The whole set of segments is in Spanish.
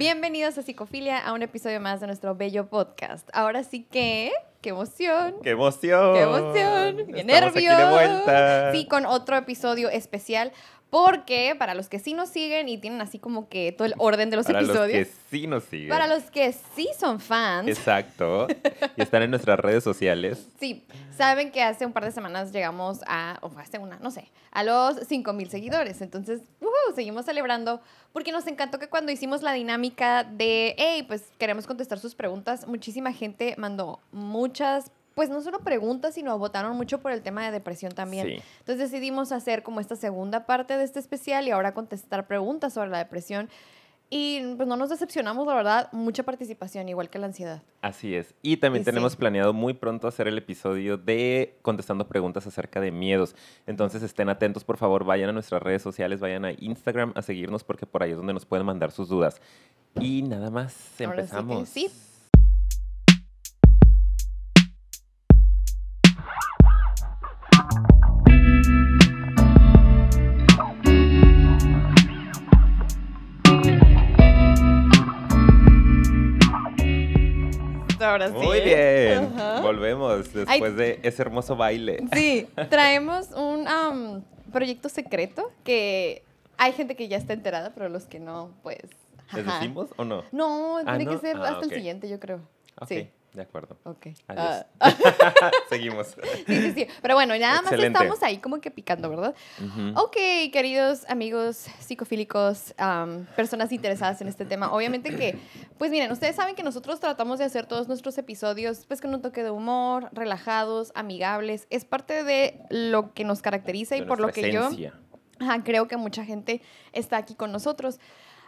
Bienvenidos a Psicofilia, a un episodio más de nuestro bello podcast. Ahora sí que, qué emoción. ¡Qué emoción! ¡Qué emoción! ¡Qué Estamos nervios! aquí de vuelta. Sí, con otro episodio especial. Porque para los que sí nos siguen y tienen así como que todo el orden de los Para los episodios, que sí nos siguen. para los que sí son fans, Exacto. Y están en nuestras redes sociales. Sí, saben que hace un par de semanas llegamos a, o hace una, no sé, a los 5 mil seguidores. Entonces, ujú, seguimos celebrando porque nos encantó que cuando hicimos la dinámica de, hey, pues queremos contestar sus preguntas, muchísima gente mandó muchas, pues no solo preguntas, sino votaron mucho por el tema de depresión también. Sí. Entonces decidimos hacer como esta segunda parte de este especial y ahora contestar preguntas sobre la depresión. Y pues no nos decepcionamos, la verdad, mucha participación, igual que la ansiedad. Así es. Y también Y sí. tenemos planeado muy pronto hacer el episodio de contestando preguntas acerca de miedos. Entonces estén atentos, por favor, vayan a nuestras redes sociales, vayan a Instagram a seguirnos porque por ahí es donde nos pueden mandar sus dudas. Y nada más, Ahora sí que empezamos. sí. Ahora sí. Muy bien. Ajá. Volvemos después de ese hermoso baile. Sí, traemos un am, proyecto secreto que hay gente que ya está enterada, pero los que no, pues. ¿Les decimos o no? No, Ah, tiene ¿no? que ser Ah, hasta el siguiente, yo creo. Sí, de acuerdo. ok. Adiós. Ah, Seguimos. sí, sí, sí. Pero bueno, nada más estamos ahí como que picando, ¿verdad? Ujú. Ok, queridos amigos psicofílicos, personas interesadas en este tema. Obviamente que, pues miren, ustedes saben que nosotros tratamos de hacer todos nuestros episodios pues con un toque de humor, relajados, amigables. Es parte de lo que nos caracteriza y De por lo que yo esencia. Ajá, creo que mucha gente está aquí con nosotros.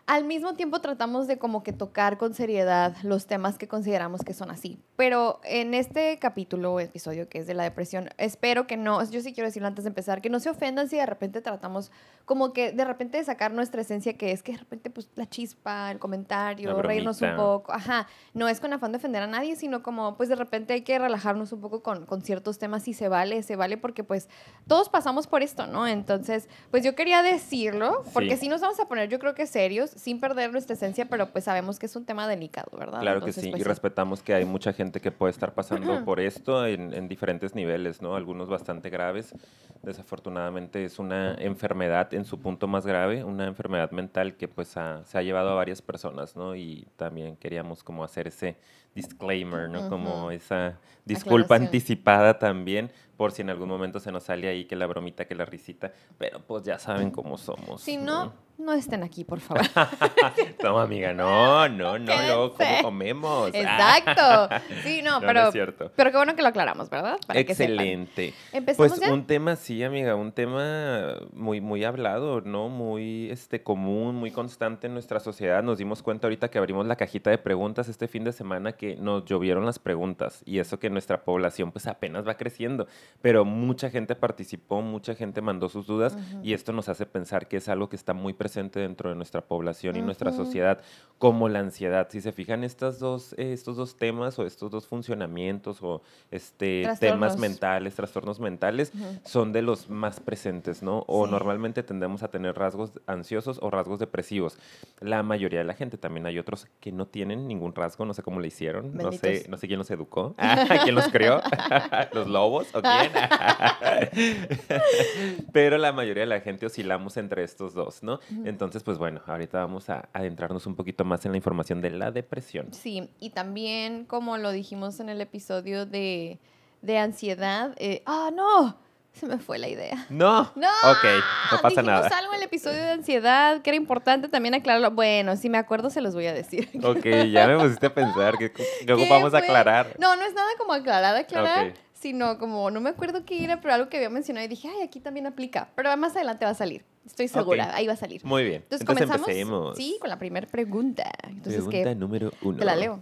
Al mismo tiempo tratamos de como que tocar con seriedad los temas que consideramos que son así. Pero en este capítulo o episodio que es de la depresión, espero que no, yo sí quiero decirlo antes de empezar, que no se ofendan si de repente tratamos como que de repente de sacar nuestra esencia, que es que de repente pues la chispa, el comentario, reírnos un poco. Ajá, no es con afán de ofender a nadie, sino como pues de repente hay que relajarnos un poco con, con ciertos temas y se vale, se vale porque pues todos pasamos por esto, ¿no? Entonces, pues yo quería decirlo, porque Sí. sí nos vamos a poner, yo creo que serios, sin perder nuestra esencia, pero pues sabemos que es un tema delicado, ¿verdad? Claro Entonces, que sí, pues, y respetamos que hay mucha gente que puede estar pasando por esto en, en diferentes niveles, ¿no? Algunos bastante graves. Desafortunadamente es una enfermedad en su punto más grave, una enfermedad mental que pues ha- se ha llevado a varias personas, ¿no? Y también queríamos como hacer ese disclaimer, ¿no? Como esa disculpa Aclaración. anticipada también, por si en algún momento se nos sale ahí que la bromita, que la risita, pero pues ya saben cómo somos. Si no, no estén aquí, por favor. no, amiga, no, no, no, luego, ¿cómo comemos? Exacto. Sí, no, No, no pero, es cierto. pero qué bueno que lo aclaramos, ¿verdad? Para que. Excelente. ¿Empezamos Pues ya? un tema, sí, amiga, un tema muy, muy hablado, ¿no? Muy este, común, muy constante en nuestra sociedad. Nos dimos cuenta ahorita que abrimos la cajita de preguntas este fin de semana que nos llovieron las preguntas y eso que nuestra población pues apenas va creciendo, pero mucha gente participó, mucha gente mandó sus dudas y esto nos hace pensar que es algo que está muy presente dentro de nuestra población y nuestra sociedad, como la ansiedad. Si se fijan, estas dos, eh, estos dos temas o estos dos funcionamientos o este, temas mentales, trastornos mentales, son de los más presentes, ¿no? O Sí. normalmente tendemos a tener rasgos ansiosos o rasgos depresivos. La mayoría de la gente, también hay otros que no tienen ningún rasgo, no sé cómo le hicieron, no sé, no sé quién los educó, quién los creó, los lobos o quién. Pero la mayoría de la gente oscilamos entre estos dos, ¿no? Entonces, pues bueno, ahorita vamos a adentrarnos un poquito más en la información de la depresión. Sí, y también como lo dijimos en el episodio de, de ansiedad, eh, ah, no, se me fue la idea. No, No, ok, no pasa dijimos nada. algo en el episodio de ansiedad que era importante también aclararlo. Bueno, si me acuerdo se los voy a decir. Ok, ya me pusiste a pensar que, que ¿Qué ocupamos aclarar. No, no es nada como aclarar, aclarar, Ok. sino como, no me acuerdo qué era, pero algo que había mencionado y dije, ay, aquí también aplica. Pero más adelante va a salir, estoy segura, Ok. ahí va a salir. Muy bien. Entonces, Entonces, comenzamos. empecemos. Sí, con la primera pregunta. Entonces, Pregunta ¿qué? número uno. Te la leo.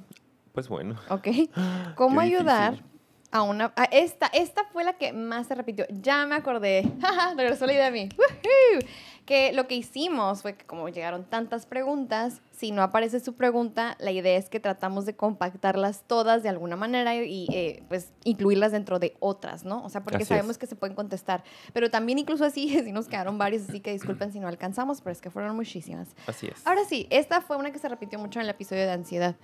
Pues bueno. Ok. ¿Cómo ayudar difícil. A una... a esta, esta fue la que más se repitió. Ya me acordé. Regresó la idea a mí. Woohoo. Que lo que hicimos fue que como llegaron tantas preguntas, si no aparece su pregunta, la idea es que tratamos de compactarlas todas de alguna manera y eh, pues incluirlas dentro de otras, ¿no? O sea, porque Así sabemos es. que se pueden contestar. Pero también incluso así, sí nos quedaron varias, así que disculpen si no alcanzamos, pero es que fueron muchísimas. Así es. Ahora sí, esta fue una que se repitió mucho en el episodio de ansiedad,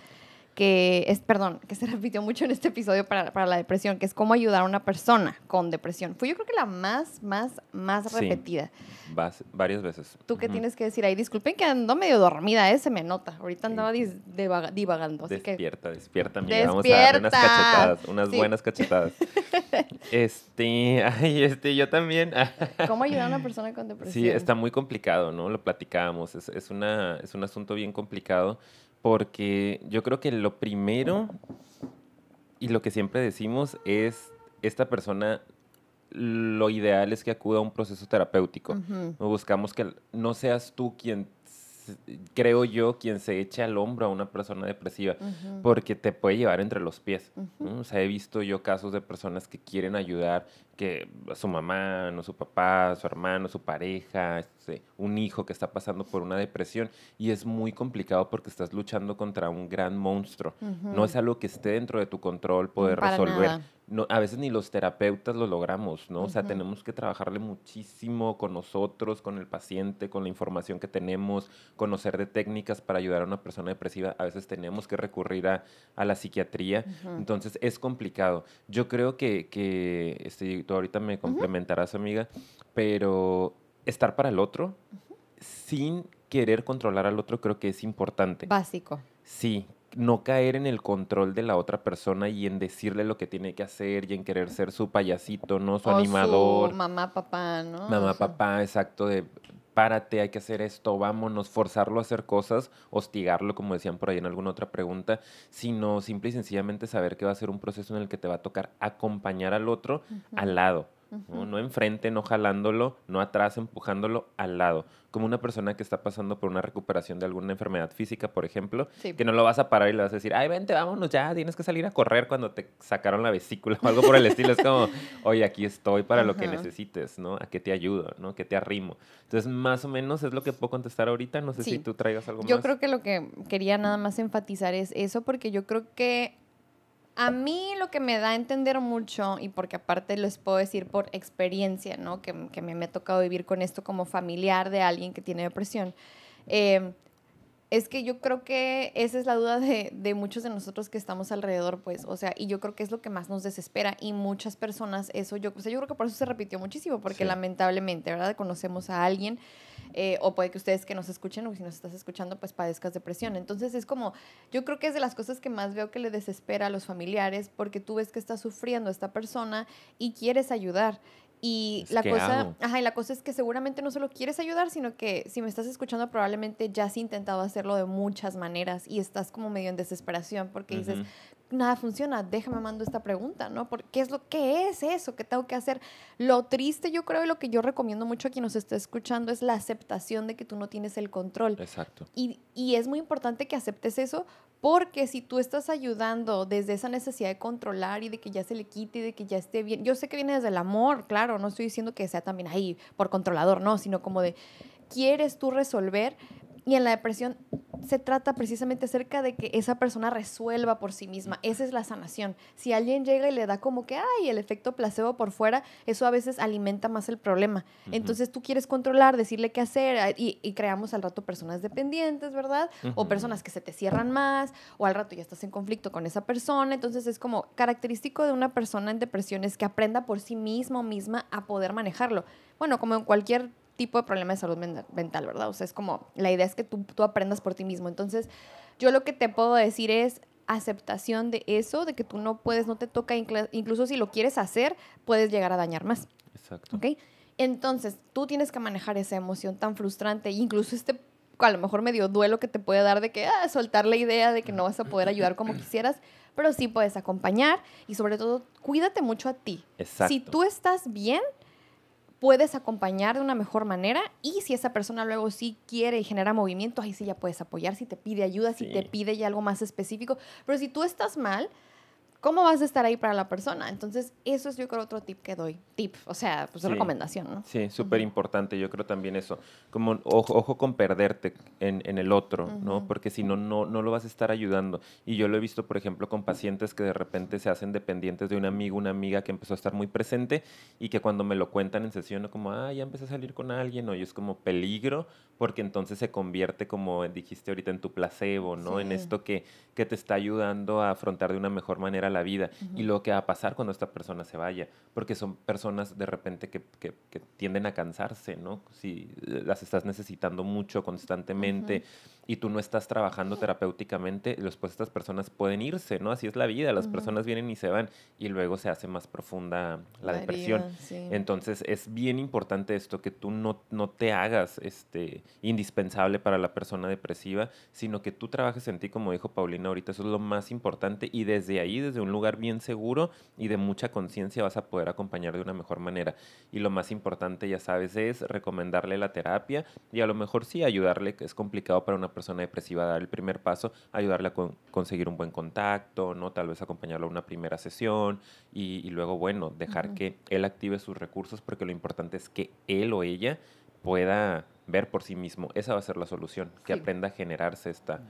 que es, perdón, que se repitió mucho en este episodio para, para la depresión, que es cómo ayudar a una persona con depresión. Fue yo creo que la más, más, más Sí. repetida. Vas- varias veces. ¿Tú qué tienes que decir ahí? Disculpen que ando medio dormida, ¿eh? se me nota. Ahorita andaba dis- divaga- divagando, así que... Despierta, despierta, amiga. Vamos a darle unas ¡Despierta! cachetadas, unas Sí. buenas cachetadas. este, ay, este, yo también. ¿Cómo ayudar a una persona con depresión? Sí, está muy complicado, ¿no? Lo platicábamos. Es, es, una, es un asunto bien complicado porque yo creo que lo primero y lo que siempre decimos es, esta persona, lo ideal es que acuda a un proceso terapéutico. Ujú. Buscamos que no seas tú quien, creo yo, quien se eche al hombro a una persona depresiva, porque te puede llevar entre los pies. Ujú. ¿no? O sea, he visto yo casos de personas que quieren ayudar, que su mamá, no su papá, su hermano, su pareja, este, un hijo que está pasando por una depresión, y es muy complicado porque estás luchando contra un gran monstruo. No es algo que esté dentro de tu control poder Para resolver. nada. No, a veces ni los terapeutas lo logramos, ¿no? O sea, tenemos que trabajarle muchísimo con nosotros, con el paciente, con la información que tenemos, conocer de técnicas para ayudar a una persona depresiva. A veces tenemos que recurrir a, a la psiquiatría. Entonces, es complicado. Yo creo que, que este, tú ahorita me complementarás, amiga, pero estar para el otro sin querer controlar al otro creo que es importante. Básico. Sí, no caer en el control de la otra persona y en decirle lo que tiene que hacer y en querer ser su payasito, ¿no? Su O animador. Su mamá, papá, ¿no? Mamá, papá, exacto, de párate, hay que hacer esto, vámonos, forzarlo a hacer cosas, hostigarlo, como decían por ahí en alguna otra pregunta, sino simple y sencillamente saber que va a ser un proceso en el que te va a tocar acompañar al otro al lado. ¿No? Enfrente, no jalándolo, no atrás, empujándolo al lado. Como una persona que está pasando por una recuperación de alguna enfermedad física, por ejemplo, Sí. que no lo vas a parar y le vas a decir, ay, vente, vámonos ya, tienes que salir a correr cuando te sacaron la vesícula o algo por el estilo. Es como, oye, aquí estoy para lo que necesites, ¿no? ¿A qué te ayudo, ¿no? ¿Qué te arrimo? Entonces, más o menos es lo que puedo contestar ahorita. No sé Sí. si tú traigas algo Yo más. creo que lo que quería nada más enfatizar es eso, porque yo creo que a mí lo que me da a entender mucho, y porque aparte les puedo decir por experiencia, ¿no? Que, que me, me ha tocado vivir con esto como familiar de alguien que tiene depresión, eh, es que yo creo que esa es la duda de, de muchos de nosotros que estamos alrededor, pues, o sea, y yo creo que es lo que más nos desespera y muchas personas, eso yo, o sea, yo creo que por eso se repitió muchísimo, porque Sí. lamentablemente, ¿verdad? Conocemos a alguien eh, o puede que ustedes que nos escuchen o si nos estás escuchando, pues padezcas depresión. Entonces es como, yo creo que es de las cosas que más veo que le desespera a los familiares porque tú ves que está sufriendo esta persona y quieres ayudar. Y Es la cosa, ajá, y la cosa es que seguramente no solo quieres ayudar, sino que si me estás escuchando probablemente ya has intentado hacerlo de muchas maneras y estás como medio en desesperación porque dices. Nada funciona, déjame mando esta pregunta, ¿no? Porque ¿qué es lo qué es eso que tengo que hacer? Lo triste yo creo y lo que yo recomiendo mucho a quien nos esté escuchando es la aceptación de que tú no tienes el control. Exacto. Y, y es muy importante que aceptes eso porque si tú estás ayudando desde esa necesidad de controlar y de que ya se le quite y de que ya esté bien, yo sé que viene desde el amor, claro, no estoy diciendo que sea también ahí por controlador, no, sino como de quieres tú resolver y en la depresión se trata precisamente acerca de que esa persona resuelva por sí misma. Esa es la sanación. Si alguien llega y le da como que, ay, el efecto placebo por fuera, eso a veces alimenta más el problema. Entonces tú quieres controlar, decirle qué hacer a- y, y creamos al rato personas dependientes, ¿verdad? O personas que se te cierran más, o al rato ya estás en conflicto con esa persona. Entonces es como característico de una persona en depresión es que aprenda por sí mismo misma a poder manejarlo. Bueno, como en cualquier tipo de problema de salud men- mental, ¿verdad? O sea, es como, la idea es que tú, tú aprendas por ti mismo. Entonces, yo lo que te puedo decir es aceptación de eso, de que tú no puedes, no te toca, inclu- incluso si lo quieres hacer, puedes llegar a dañar más. Exacto. ¿Ok? Entonces, tú tienes que manejar esa emoción tan frustrante, incluso este, a lo mejor medio duelo que te puede dar de que, ah, soltar la idea de que no vas a poder ayudar como quisieras, pero sí puedes acompañar y sobre todo, cuídate mucho a ti. Exacto. Si tú estás bien, puedes acompañar de una mejor manera y si esa persona luego sí quiere y genera movimiento, ahí sí ya puedes apoyar, si te pide ayuda, si te pide ya algo más específico, pero si tú estás mal, ¿cómo vas a estar ahí para la persona? Entonces, eso es yo creo otro tip que doy. Tip, o sea, pues recomendación, ¿no? Sí, súper importante, yo creo también eso. Como ojo, ojo con perderte en, en el otro, ¿no? Porque si no, no, no lo vas a estar ayudando. Y yo lo he visto, por ejemplo, con pacientes que de repente se hacen dependientes de un amigo, una amiga que empezó a estar muy presente y que cuando me lo cuentan en sesión, como, ah, ya empecé a salir con alguien, o es como peligro, porque entonces se convierte, como dijiste ahorita, en tu placebo, ¿no? En esto que, que te está ayudando a afrontar de una mejor manera la vida y lo que va a pasar cuando esta persona se vaya, porque son personas de repente que, que, tienden a cansarse, ¿no? Si las estás necesitando mucho constantemente y tú no estás trabajando terapéuticamente, después estas personas pueden irse, ¿no? Así es la vida, las personas vienen y se van y luego se hace más profunda la, depresión. Entonces es bien importante esto, que tú no, no te hagas este, indispensable para la persona depresiva, sino que tú trabajes en ti, como dijo Paulina ahorita, eso es lo más importante y desde ahí, desde un lugar bien seguro y de mucha conciencia vas a poder acompañar de una mejor manera. Y lo más importante, ya sabes, es recomendarle la terapia y a lo mejor sí ayudarle, que es complicado para una persona depresiva dar el primer paso, ayudarle a conseguir un buen contacto, ¿no? Tal vez acompañarlo a una primera sesión y, luego, bueno, dejar que él active sus recursos porque lo importante es que él o ella pueda ver por sí mismo. Esa va a ser la solución, que aprenda a generarse esta,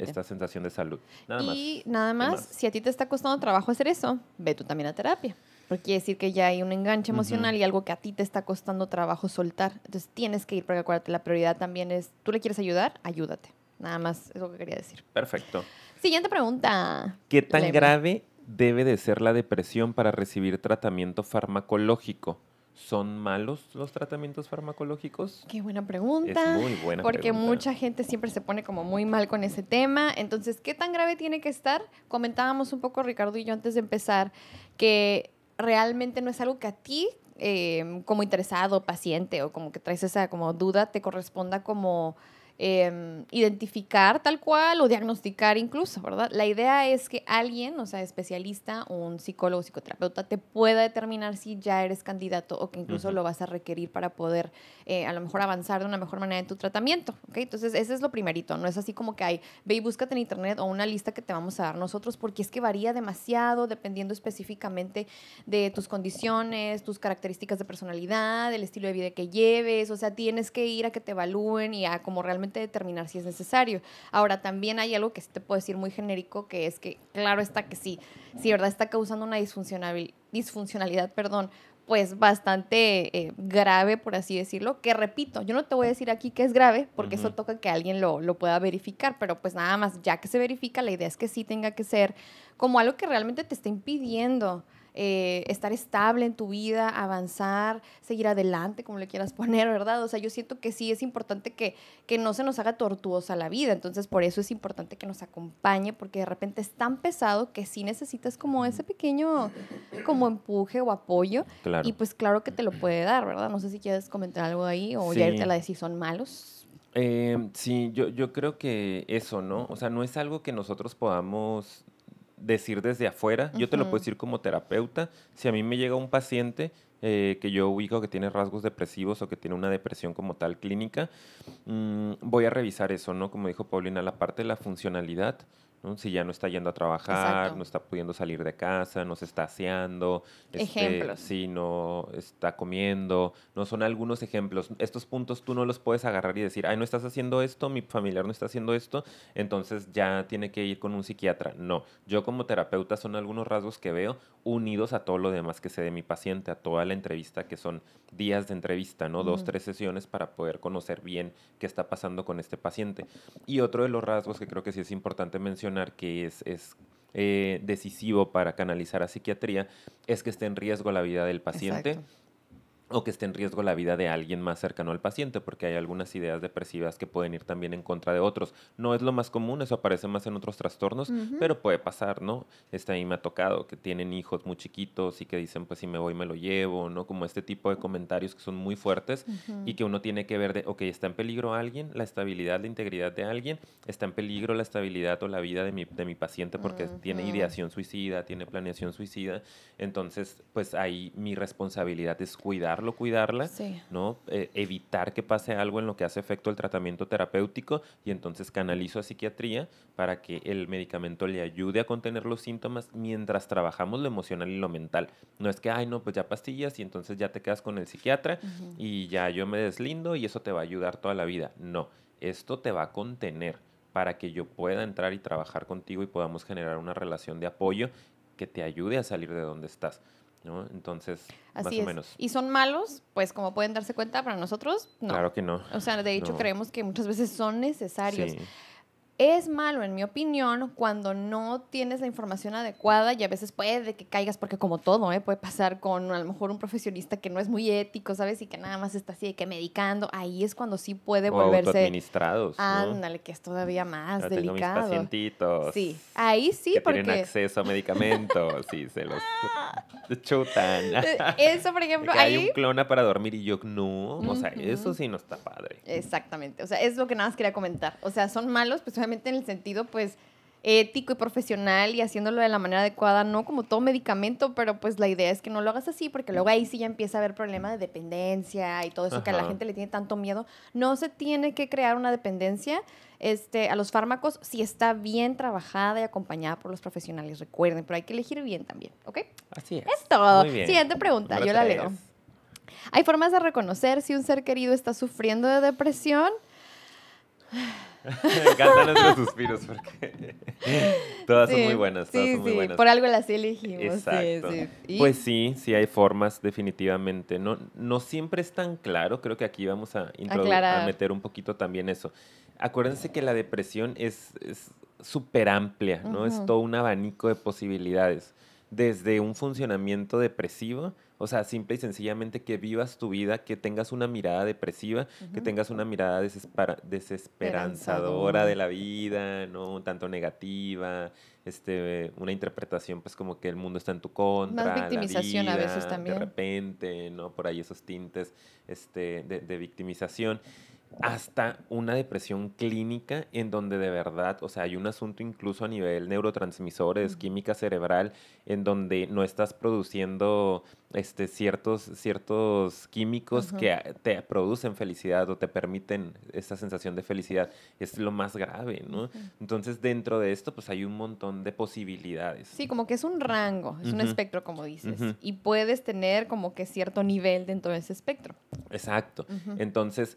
esta sensación de salud. Nada y nada más, si a ti te está costando trabajo hacer eso, ve tú también a terapia. Porque quiere decir que ya hay un enganche emocional y algo que a ti te está costando trabajo soltar. Entonces tienes que ir, porque acuérdate, la prioridad también es, ¿tú le quieres ayudar? Ayúdate. Nada más es lo que quería decir. Perfecto. Siguiente pregunta. ¿Qué tan grave debe de ser la depresión para recibir tratamiento farmacológico? ¿Son malos los tratamientos farmacológicos? Qué buena pregunta. Es muy buena Porque mucha gente siempre se pone como muy mal con ese tema. Entonces, ¿qué tan grave tiene que estar? Comentábamos un poco, Ricardo y yo, antes de empezar, que realmente no es algo que a ti, eh, como interesado, paciente o como que traes esa como duda, te corresponda como Em, identificar tal cual o diagnosticar incluso, ¿verdad? La idea es que alguien, o sea, especialista, un psicólogo, psicoterapeuta, te pueda determinar si ya eres candidato o que incluso lo vas a requerir para poder eh, a lo mejor avanzar de una mejor manera en tu tratamiento, ¿ok? Entonces, ese es lo primerito, no es así como que hay, ve y búscate en internet o una lista que te vamos a dar nosotros, porque es que varía demasiado dependiendo específicamente de tus condiciones, tus características de personalidad, el estilo de vida que lleves, o sea, tienes que ir a que te evalúen y a como realmente determinar si es necesario. Ahora, también hay algo que sí te puedo decir muy genérico, que es que, claro está que sí, si verdad está causando una disfuncionalidad, perdón, pues bastante eh, grave, por así decirlo, que repito, yo no te voy a decir aquí que es grave, porque eso toca que alguien lo, lo, pueda verificar, pero pues nada más, ya que se verifica, la idea es que sí tenga que ser como algo que realmente te está impidiendo eh, estar estable en tu vida, avanzar, seguir adelante, como le quieras poner, ¿verdad? O sea, yo siento que sí es importante que, que no se nos haga tortuosa la vida, entonces por eso es importante que nos acompañe, porque de repente es tan pesado que sí necesitas como ese pequeño como empuje o apoyo, y pues claro que te lo puede dar, ¿verdad? No sé si quieres comentar algo ahí o ya irte a la de si son malos. Eh, sí, yo, yo creo que eso, ¿no? O sea, no es algo que nosotros podamos decir desde afuera. Yo te lo puedo decir como terapeuta. Si a mí me llega un paciente eh, que yo ubico que tiene rasgos depresivos o que tiene una depresión como tal clínica, mm, voy a revisar eso, ¿no? Como dijo Paulina, la parte de la funcionalidad. Si ya no está yendo a trabajar, no está pudiendo salir de casa, no se está aseando, este, ejemplos. sí, no está comiendo, no son algunos ejemplos. Estos puntos tú no los puedes agarrar y decir, ay, no estás haciendo esto, mi familiar no está haciendo esto, entonces ya tiene que ir con un psiquiatra. No, yo como terapeuta son algunos rasgos que veo unidos a todo lo demás que sé de mi paciente, a toda la entrevista, que son días de entrevista, ¿no? Dos, tres sesiones para poder conocer bien qué está pasando con este paciente. Y otro de los rasgos que creo que sí es importante mencionar que es, es eh, decisivo para canalizar a psiquiatría es que esté en riesgo la vida del paciente o que esté en riesgo la vida de alguien más cercano al paciente, porque hay algunas ideas depresivas que pueden ir también en contra de otros. No es lo más común, eso aparece más en otros trastornos, pero puede pasar, ¿no? Este ahí me ha tocado que tienen hijos muy chiquitos y que dicen, pues si me voy me lo llevo, ¿no? Como este tipo de comentarios que son muy fuertes y que uno tiene que ver de, ok, está en peligro alguien, la estabilidad, la integridad de alguien, está en peligro la estabilidad o la vida de mi, de mi paciente porque tiene ideación suicida, tiene planeación suicida, entonces, pues ahí mi responsabilidad es cuidar cuidarlo, cuidarla, Sí. ¿no? Eh, evitar que pase algo en lo que hace efecto el tratamiento terapéutico y entonces canalizo a psiquiatría para que el medicamento le ayude a contener los síntomas mientras trabajamos lo emocional y lo mental. No es que, ay, no, pues ya pastillas y entonces ya te quedas con el psiquiatra y ya yo me deslindo y eso te va a ayudar toda la vida. No, esto te va a contener para que yo pueda entrar y trabajar contigo y podamos generar una relación de apoyo que te ayude a salir de donde estás. ¿No? Entonces, más o menos. ¿Y son malos? Pues como pueden darse cuenta, para nosotros, no. Claro que no. O sea, de hecho No. creemos que muchas veces son necesarios. Sí. Es malo, en mi opinión, cuando no tienes la información adecuada y a veces puede que caigas, porque como todo, ¿eh? puede pasar con a lo mejor un profesionista que no es muy ético, ¿sabes? Y que nada más está así de que medicando. Ahí es cuando sí puede o volverse... autoadministrados. ¿no? Ándale, que es todavía más Yo tengo mis delicado. pacientitos. Sí, ahí sí, que porque... tienen acceso a medicamentos y se los chutan. Eh, Eso, por ejemplo, que hay ahí... un clona para dormir y yo no. O sea, eso sí no está padre. Exactamente, o sea, es lo que nada más quería comentar. O sea, son malos, pues obviamente en el sentido, pues, ético y profesional y haciéndolo de la manera adecuada, no como todo medicamento, pero pues la idea es que no lo hagas así, porque luego ahí sí ya empieza a haber problema de dependencia y todo eso que a la Ajá. gente le tiene tanto miedo. No se tiene que crear una dependencia este, a los fármacos si está bien trabajada y acompañada por los profesionales, recuerden, pero hay que elegir bien también, ¿ok? Así es. Es todo. Muy bien. Siguiente pregunta, Número yo la tres. leo. ¿Hay formas de reconocer si un ser querido está sufriendo de depresión? Me encantan nuestros suspiros porque todas son Sí, muy buenas. Todas Sí, son muy sí, buenas. por algo las elegimos. Exacto. Sí. Y- Pues sí, sí hay formas definitivamente. No, no siempre es tan claro. Creo que aquí vamos a, a meter un poquito también eso. Acuérdense que la depresión es es súper amplia, ¿no? Es Ujú. todo un abanico de posibilidades. Desde un funcionamiento depresivo, o sea, simple y sencillamente que vivas tu vida, que tengas una mirada depresiva, que tengas una mirada desespera- desesperanzadora de la vida, ¿no? Un tanto negativa, este, una interpretación pues como que el mundo está en tu contra, la victimización a veces vida, también. De repente, ¿no? Por ahí esos tintes este, de, de victimización. Hasta una depresión clínica en donde de verdad, o sea, hay un asunto incluso a nivel neurotransmisores, química cerebral, en donde no estás produciendo este, ciertos, ciertos químicos que te producen felicidad o te permiten esa sensación de felicidad. Es lo más grave, ¿no? Entonces, dentro de esto, pues hay un montón de posibilidades. Sí, como que es un rango, es un espectro, como dices. Y puedes tener como que cierto nivel dentro de ese espectro. Exacto. Entonces,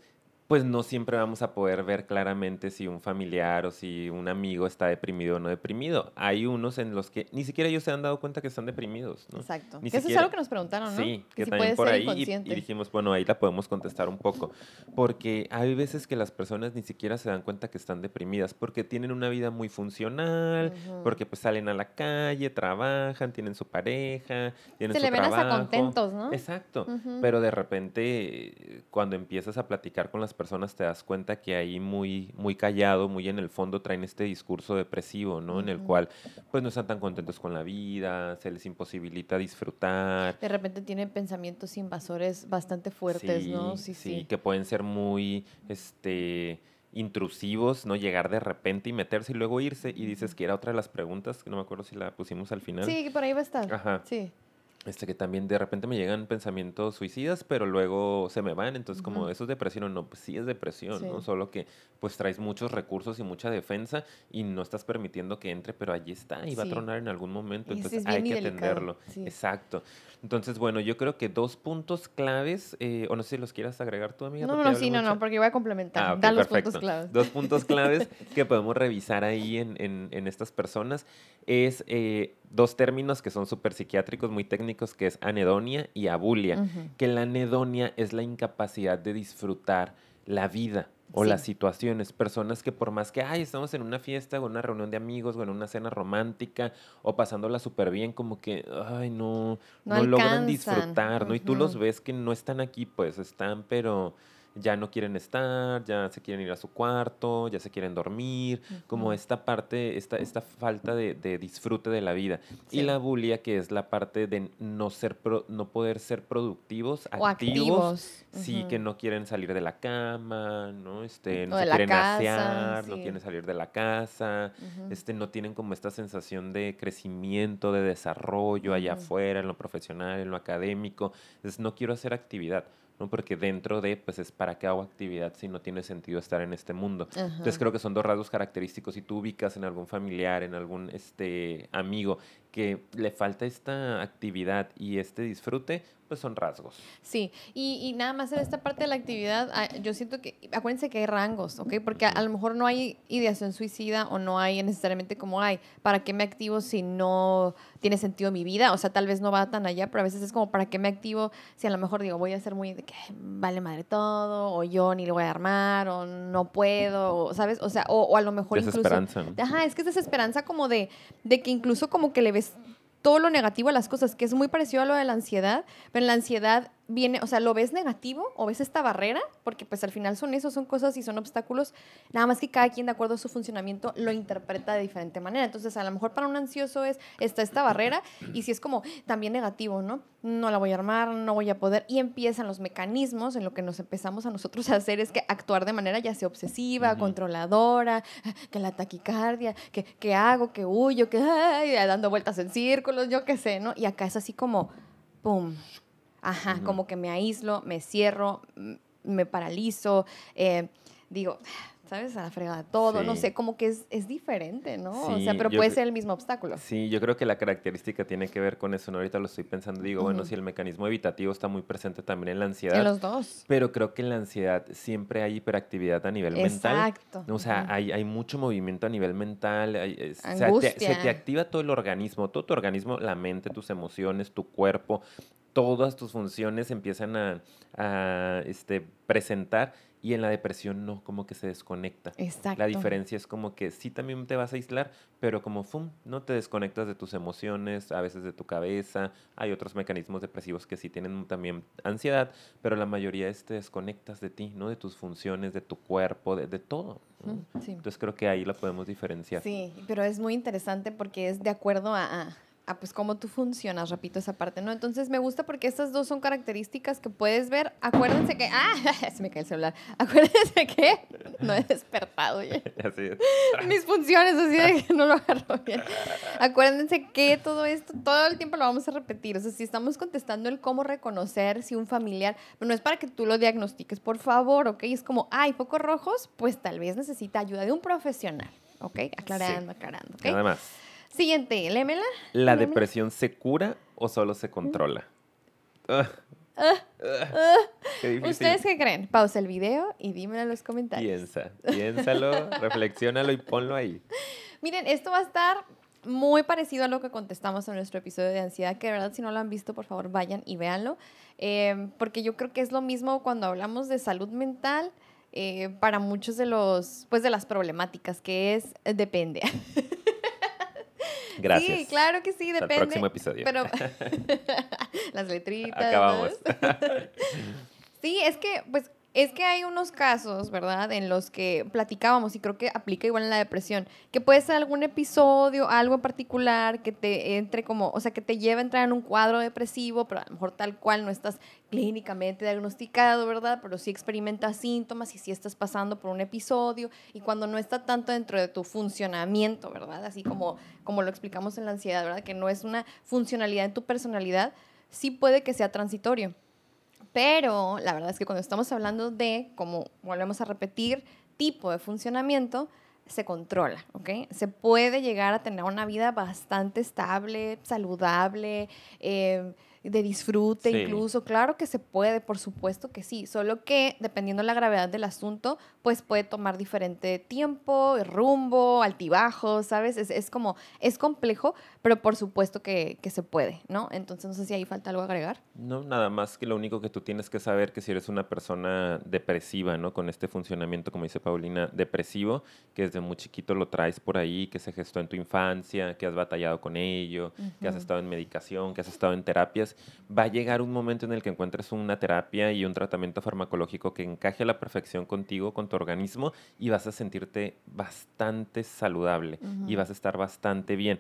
pues no siempre vamos a poder ver claramente si un familiar o si un amigo está deprimido o no deprimido. Hay unos en los que ni siquiera ellos se han dado cuenta que están deprimidos, ¿no? Exacto. Ni Que eso es algo que nos preguntaron, ¿no? Sí, que, si también puede por ser ahí y- dijimos, bueno, ahí la podemos contestar un poco, porque hay veces que las personas ni siquiera se dan cuenta que están deprimidas, porque tienen una vida muy funcional, porque pues salen a la calle, trabajan, tienen su pareja, tienen Se su le ven hasta contentos, ¿no? Exacto, pero de repente cuando empiezas a platicar con las personas te das cuenta que ahí muy, muy callado, muy en el fondo traen este discurso depresivo, ¿no? En el cual pues no están tan contentos con la vida, se les imposibilita disfrutar. De repente tienen pensamientos invasores bastante fuertes, ¿no? Sí, sí. que pueden ser muy, este, intrusivos, ¿no? Llegar de repente y meterse y luego irse. Y dices que era otra de las preguntas, que no me acuerdo si la pusimos al final. Sí, que por ahí va a estar. Ajá. Sí. Este que también de repente me llegan pensamientos suicidas, pero luego se me van, entonces como eso es depresión o no, pues sí es depresión, ¿no? Solo que pues traes muchos recursos y mucha defensa y no estás permitiendo que entre, pero allí está y va a tronar en algún momento, Y entonces es hay que delicado, atenderlo. sí. Exacto. Entonces, bueno, yo creo que dos puntos claves, eh, o no sé si los quieras agregar tú, amiga. No, no, sí, no, mucho. no, porque voy a complementar. Ah, Dan los perfecto. puntos claves. Dos puntos claves que podemos revisar ahí en, en- en estas personas es eh, dos términos que son súper psiquiátricos, muy técnicos, que es anedonia y abulia. Que la anedonia es la incapacidad de disfrutar la vida o Sí. las situaciones. Personas que por más que, ay, estamos en una fiesta o en una reunión de amigos o en una cena romántica o pasándola súper bien, como que, ay, no, No no, logran disfrutar, ¿no? Y tú los ves que no están aquí, pues están, pero ya no quieren estar, ya se quieren ir a su cuarto, ya se quieren dormir, como esta parte, esta, esta falta de, disfrute de la vida. Y la bulia, que es la parte de no, ser no poder ser productivos, activos, sí, que no quieren salir de la cama, ¿no? Este, no se quieren asear, no quieren salir de la casa, este, no tienen como esta sensación de crecimiento, de desarrollo allá afuera, en lo profesional, en lo académico. Entonces, no quiero hacer actividad. ¿No? Porque dentro de, pues es para qué hago actividad si no tiene sentido estar en este mundo. Entonces creo que son dos rasgos característicos. Si tú ubicas en algún familiar, en algún este, amigo que le falta esta actividad y este disfrute, pues son rasgos. Sí, y, y, nada más en esta parte de la actividad, ah, yo siento que, acuérdense que hay rangos, ¿ok? Porque a, lo mejor no hay ideación suicida o no hay necesariamente como hay, ¿para qué me activo si no tiene sentido mi vida? O sea, tal vez no va tan allá, pero a veces es como, ¿para qué me activo si a lo mejor digo, voy a ser muy de que vale madre todo, o yo ni lo voy a armar, o no puedo, o, ¿sabes? O sea, o, a lo mejor desesperanza, incluso... Ajá, es que es desesperanza como de, de que incluso como que le ves todo lo negativo a las cosas, que es muy parecido a lo de la ansiedad, pero en la ansiedad viene, o sea, lo ves negativo o ves esta barrera, porque pues al final son eso, son cosas y son obstáculos, nada más que cada quien de acuerdo a su funcionamiento lo interpreta de diferente manera. Entonces, a lo mejor para un ansioso es está esta barrera y si es como también negativo, ¿no? No la voy a armar, no voy a poder y empiezan los mecanismos en lo que nos empezamos a nosotros a hacer es que actuar de manera ya sea obsesiva, controladora, que la taquicardia, que, que hago, que huyo, que ay, dando vueltas en círculos, yo qué sé, ¿no? Y acá es así como pum, Ajá, como que me aíslo, me cierro, me paralizo, eh, digo, ¿sabes? A la fregada todo, no sé, como que es, es diferente, ¿no? o sea, pero puede ser el mismo obstáculo. Sí, yo creo que la característica tiene que ver con eso, ¿no? Ahorita lo estoy pensando, digo, bueno, si el mecanismo evitativo está muy presente también en la ansiedad. En los dos. Pero creo que en la ansiedad siempre hay hiperactividad a nivel mental. Exacto. O sea, hay, hay, mucho movimiento a nivel mental, hay, o sea, se te activa todo el organismo, todo tu organismo, la mente, tus emociones, tu cuerpo, todas tus funciones empiezan a, a este, presentar y en la depresión no, como que se desconecta. Exacto. La diferencia es como que sí también te vas a aislar, pero como fum, no te desconectas de tus emociones, a veces de tu cabeza. Hay otros mecanismos depresivos que sí tienen también ansiedad, pero la mayoría es te desconectas de ti, ¿no? De tus funciones, de tu cuerpo, de, de todo. Entonces creo que ahí la podemos diferenciar. Sí, pero es muy interesante porque es de acuerdo a Ah, pues cómo tú funcionas, repito esa parte, ¿no? Entonces me gusta porque estas dos son características que puedes ver. Acuérdense que, ah, se me cae el celular. Acuérdense que no he despertado ya. Así es. Mis funciones, así de que no lo agarro bien. Acuérdense que todo esto, todo el tiempo lo vamos a repetir. O sea, si estamos contestando el cómo reconocer si un familiar, no es para que tú lo diagnostiques, por favor, ¿ok? Es como, hay focos rojos, pues tal vez necesita ayuda de un profesional, ¿ok? Aclarando, aclarando, ¿ok? Nada más. Siguiente, lémela. ¿La depresión se cura o solo se controla? Ah. Ah, ah. ¿Ustedes qué creen? Pausa el video y dímelo en los comentarios. Piensa, piénsalo, reflexiónalo y ponlo ahí. Miren, esto va a estar muy parecido a lo que contestamos en nuestro episodio de ansiedad, que de verdad si no lo han visto, por favor vayan y véanlo, eh, porque yo creo que es lo mismo cuando hablamos de salud mental eh, para muchos de los, pues de las problemáticas, que es depende. Gracias. Sí, claro que sí, depende. el próximo episodio. Pero las letritas. Acabamos. sí, es que, pues, es que hay unos casos, ¿verdad? En los que platicábamos y creo que aplica igual en la depresión, que puede ser algún episodio, algo particular que te entre como, o sea, que te lleva a entrar en un cuadro depresivo, pero a lo mejor tal cual no estás clínicamente diagnosticado, ¿verdad? Pero sí experimentas síntomas y sí estás pasando por un episodio y cuando no está tanto dentro de tu funcionamiento, ¿verdad? Así como, como lo explicamos en la ansiedad, ¿verdad? Que no es una funcionalidad en tu personalidad, sí puede que sea transitorio. Pero la verdad es que cuando estamos hablando de, como volvemos a repetir, tipo de funcionamiento, se controla, ¿ok? Se puede llegar a tener una vida bastante estable, saludable, eh, de disfrute incluso. Claro que se puede, por supuesto que sí, solo que dependiendo de la gravedad del asunto, pues puede tomar diferente tiempo, rumbo, altibajo, ¿sabes? Es, es como, es complejo, pero por supuesto que, que, se puede, ¿no? Entonces no sé si ahí falta algo agregar. No, nada más que lo único que tú tienes que saber que si eres una persona depresiva, ¿no? Con este funcionamiento, como dice Paulina, depresivo, que desde muy chiquito lo traes por ahí, que se gestó en tu infancia, que has batallado con ello, que has estado en medicación, que has estado en terapias, Entonces, va a llegar un momento en el que encuentres una terapia y un tratamiento farmacológico que encaje a la perfección contigo, con tu organismo, y vas a sentirte bastante saludable y vas a estar bastante bien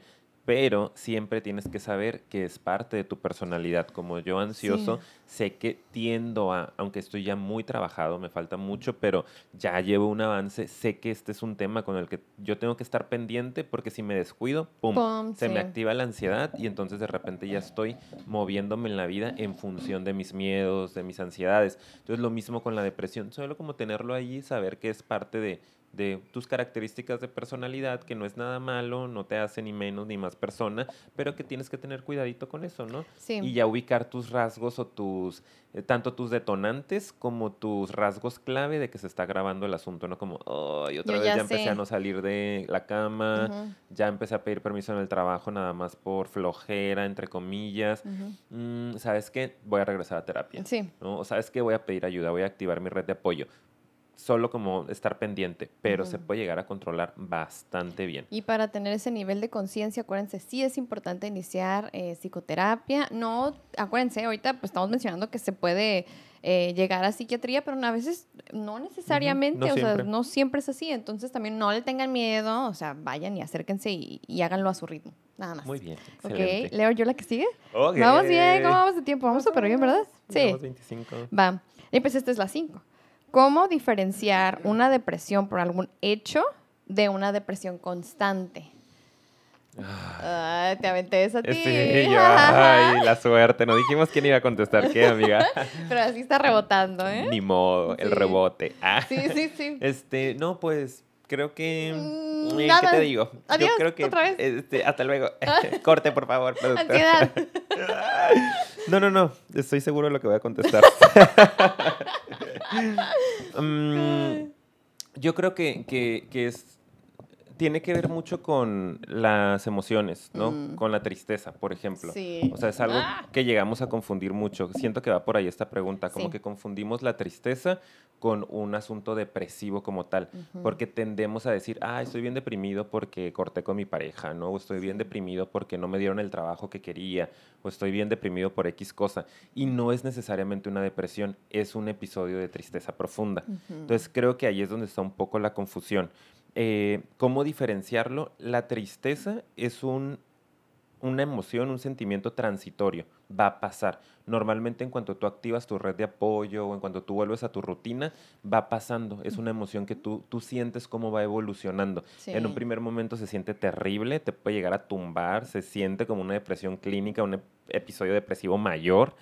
pero siempre tienes que saber que es parte de tu personalidad. Como yo ansioso, sé que tiendo a, aunque estoy ya muy trabajado, me falta mucho, pero ya llevo un avance, sé que este es un tema con el que yo tengo que estar pendiente porque si me descuido, pum, se me activa la ansiedad y entonces de repente ya estoy moviéndome en la vida en función de mis miedos, de mis ansiedades. Entonces lo mismo con la depresión, solo como tenerlo ahí, saber que es parte de de tus características de personalidad, que no es nada malo, no te hace ni menos ni más persona, pero que tienes que tener cuidadito con eso, ¿no? Sí. Y ya ubicar tus rasgos o tus, eh, tanto tus detonantes como tus rasgos clave de que se está grabando el asunto, ¿no? Como, oh, y otra vez ya, empecé a no salir de la cama, ya empecé a pedir permiso en el trabajo nada más por flojera, entre comillas. Mm, ¿Sabes qué? Voy a regresar a terapia. Sí. ¿no? ¿Sabes qué? Voy a pedir ayuda, voy a activar mi red de apoyo solo como estar pendiente, pero se puede llegar a controlar bastante bien. Y para tener ese nivel de conciencia, acuérdense, sí es importante iniciar eh, psicoterapia. No, acuérdense, ahorita pues estamos mencionando que se puede eh, llegar a psiquiatría, pero a veces no necesariamente, o sea, no siempre es así. Entonces también no le tengan miedo, o sea, vayan y acérquense y, háganlo a su ritmo. Nada más. Muy bien. Ok, Leo, yo la que sigue. Vamos bien, ¿cómo vamos de tiempo? Vamos súper bien, ¿verdad? Sí. Vamos 25. Va. Y pues esta es la 5. ¿Cómo diferenciar una depresión por algún hecho de una depresión constante? te aventé esa a ti. Sí, yo, ay, la suerte. No dijimos quién iba a contestar qué, amiga. Pero así está rebotando, ¿eh? Ni modo, el rebote. Ah. Sí, sí, sí. Este, no, pues, creo que... Mm, ¿Qué te digo? Adiós, yo creo que, otra vez. Este, hasta luego. Corte, por favor. Ansiedad. No, no, no. Estoy seguro de lo que voy a contestar. Mm, yo creo que, que, es tiene que ver mucho con las emociones, ¿no? Mm. Con la tristeza, por ejemplo. Sí. O sea, es algo ah. que llegamos a confundir mucho. Siento que va por ahí esta pregunta, como que confundimos la tristeza con un asunto depresivo como tal, porque tendemos a decir, ah, estoy bien deprimido porque corté con mi pareja, ¿no? O estoy bien deprimido porque no me dieron el trabajo que quería, o estoy bien deprimido por X cosa. Y no es necesariamente una depresión, es un episodio de tristeza profunda. Entonces creo que ahí es donde está un poco la confusión. Eh, ¿Cómo diferenciarlo? La tristeza es un, una emoción, un sentimiento transitorio, va a pasar. Normalmente en cuanto tú activas tu red de apoyo o en cuanto tú vuelves a tu rutina, va pasando. Es una emoción que tú, tú sientes cómo va evolucionando. En un primer momento se siente terrible, te puede llegar a tumbar, se siente como una depresión clínica, un episodio depresivo mayor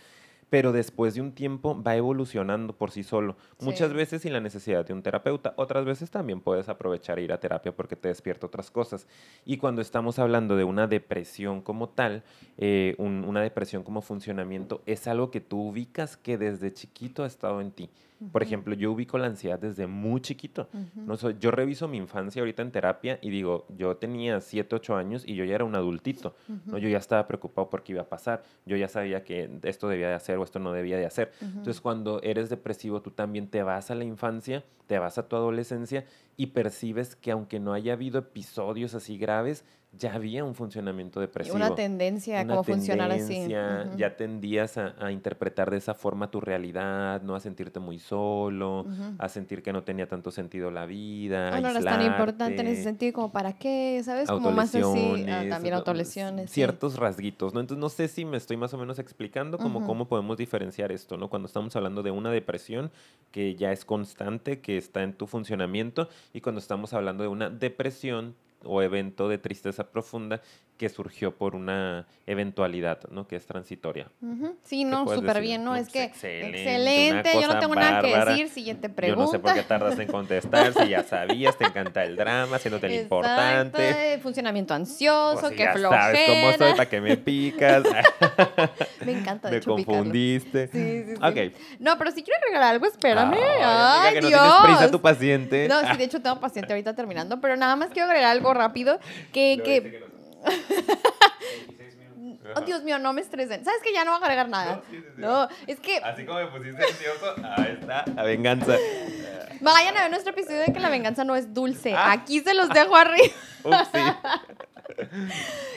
pero después de un tiempo va evolucionando por sí solo. Muchas veces sin la necesidad de un terapeuta, otras veces también puedes aprovechar e ir a terapia porque te despierta otras cosas. Y cuando estamos hablando de una depresión como tal, eh, una depresión como funcionamiento, es algo que tú ubicas que desde chiquito ha estado en ti. Por ejemplo, yo ubico la ansiedad desde muy chiquito. no soy, yo reviso mi infancia ahorita en terapia y digo, yo tenía 7, 8 años y yo ya era un adultito. ¿no? Yo ya estaba preocupado por qué iba a pasar. Yo ya sabía que esto debía de hacer o esto no debía de hacer. Entonces, cuando eres depresivo, tú también te vas a la infancia, te vas a tu adolescencia y percibes que aunque no haya habido episodios así graves, ya había un funcionamiento depresivo. Una tendencia a cómo funcionar así. Ya tendías a, interpretar de esa forma tu realidad, ¿no? A sentirte muy solo, a sentir que no tenía tanto sentido la vida. Bueno, no es tan importante en ese sentido como para qué, ¿sabes? Como más así. Ah, también autolesiones. Ciertos rasguitos, ¿no? Entonces no sé si me estoy más o menos explicando como cómo podemos diferenciar esto, ¿no? Cuando estamos hablando de una depresión que ya es constante, que está en tu funcionamiento, y cuando estamos hablando de una depresión o evento de tristeza profunda que surgió por una eventualidad, ¿no? Que es transitoria. Sí, no, súper bien, ¿no? es que excelente, yo no tengo nada que decir, siguiente pregunta. Yo no sé por qué tardas en contestar, si ya sabías, te encanta el drama, haciéndote el importante. funcionamiento ansioso, pues que ya sabes cómo soy, para que me picas. me encanta, de Me confundiste. Sí, sí, sí. Ok. No, pero si quieres regalar algo, espérame. Ay, que Dios. no tienes prisa tu paciente. No, sí, de hecho tengo paciente ahorita terminando, pero nada más quiero agregar algo rápido que... que Oh, Dios mío, no me estresen. ¿Sabes que ya no voy a agregar nada? No, es que. Así como me pusiste ansioso, ahí está, la venganza. Vayan a ver nuestro episodio de que la venganza no es dulce. Ah. Aquí se los dejo arriba. Este,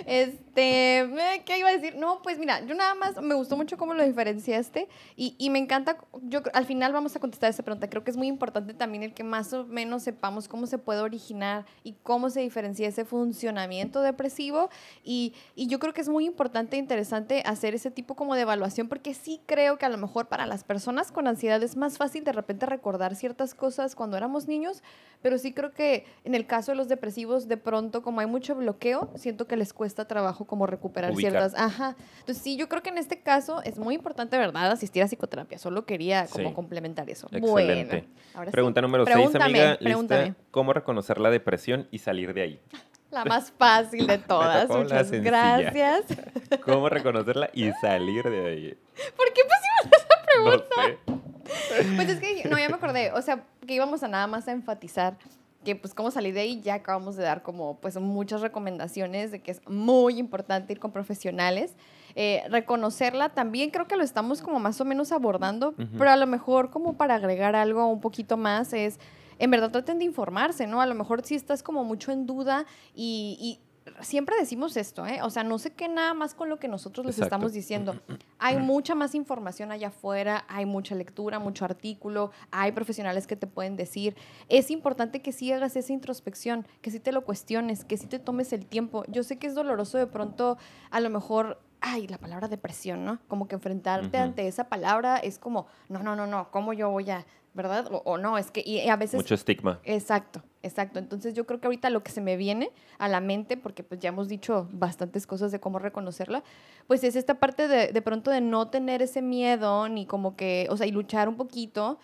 Este, eh, ¿qué iba a decir? No, pues mira, yo nada más me gustó mucho cómo lo diferenciaste y, y me encanta, yo al final vamos a contestar esa pregunta, creo que es muy importante también el que más o menos sepamos cómo se puede originar y cómo se diferencia ese funcionamiento depresivo y, y yo creo que es muy importante e interesante hacer ese tipo como de evaluación porque sí creo que a lo mejor para las personas con ansiedad es más fácil de repente recordar ciertas cosas cuando éramos niños, pero sí creo que en el caso de los depresivos de pronto como hay mucho bloqueo, siento que les cuesta trabajo como recuperar Ubicar. ciertas, ajá. Entonces sí, yo creo que en este caso es muy importante, ¿verdad? Asistir a psicoterapia. Solo quería como Sí. complementar eso. Excelente. Bueno, ahora sí. Pregunta número 6, Pregúntame, amiga. pregúntame. ¿Lista? ¿Cómo reconocer la depresión y salir de ahí? La más fácil de todas. Muchas gracias. ¿Cómo reconocerla y salir de ahí? ¿Por qué pusimos esa pregunta? No sé. Pues es que, no, ya me acordé. O sea, que íbamos a nada más a enfatizar que pues cómo salir de ahí, ya acabamos de dar como pues muchas recomendaciones de que es muy importante ir con profesionales. Eh, reconocerla también creo que lo estamos como más o menos abordando, pero a lo mejor como para agregar algo un poquito más es, en verdad traten de informarse, ¿no? A lo mejor si estás como mucho en duda y... y Siempre decimos esto, ¿eh? O sea, no sé qué nada más con lo que nosotros les Exacto. estamos diciendo. Hay mucha más información allá afuera, hay mucha lectura, mucho artículo, hay profesionales que te pueden decir. Es importante que sí hagas esa introspección, que sí te lo cuestiones, que sí te tomes el tiempo. Yo sé que es doloroso de pronto, a lo mejor, ay, la palabra depresión, ¿no? Como que enfrentarte Ujú. ante esa palabra es como, no, no, no, no, ¿cómo yo voy a, verdad? O, o no, es que, y a veces... Mucho estigma. Exacto, exacto. Entonces yo creo que ahorita lo que se me viene a la mente, porque pues ya hemos dicho bastantes cosas de cómo reconocerla, pues es esta parte de, de pronto de no tener ese miedo, ni como que, o sea, y luchar un poquito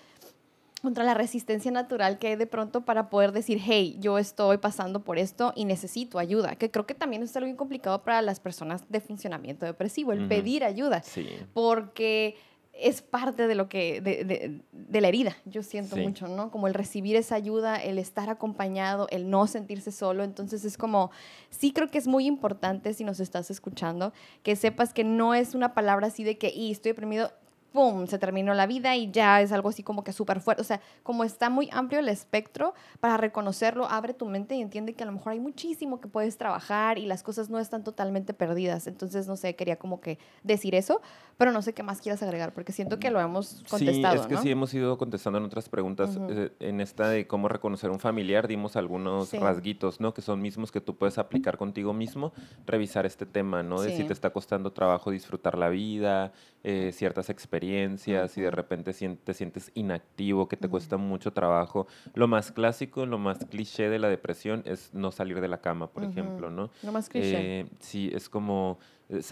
contra la resistencia natural que hay de pronto para poder decir, hey, yo estoy pasando por esto y necesito ayuda, que creo que también es algo bien complicado para las personas de funcionamiento depresivo, el pedir ayuda Sí. porque es parte de lo que de, de- de la herida yo siento Sí. mucho no como el recibir esa ayuda el estar acompañado el no sentirse solo entonces es como sí creo que es muy importante si nos estás escuchando que sepas que no es una palabra así de que y estoy deprimido pum, se terminó la vida y ya es algo así como que súper fuerte. O sea, como está muy amplio el espectro, para reconocerlo, abre tu mente y entiende que a lo mejor hay muchísimo que puedes trabajar y las cosas no están totalmente perdidas. Entonces, no sé, quería como que decir eso, pero no sé qué más quieras agregar, porque siento que lo hemos contestado, sí, es que ¿no? sí hemos ido contestando en otras preguntas. Eh, en esta de cómo reconocer un familiar dimos algunos Sí. rasguitos, ¿no? Que son mismos que tú puedes aplicar contigo mismo, revisar este tema, ¿no? De si te está costando trabajo disfrutar la vida, eh, ciertas experiencias y de repente te sientes inactivo, que te cuesta mucho trabajo. Lo más clásico, lo más cliché de la depresión es no salir de la cama, por Ujú. ejemplo, ¿no? No más cliché. Eh, sí, es como, eh,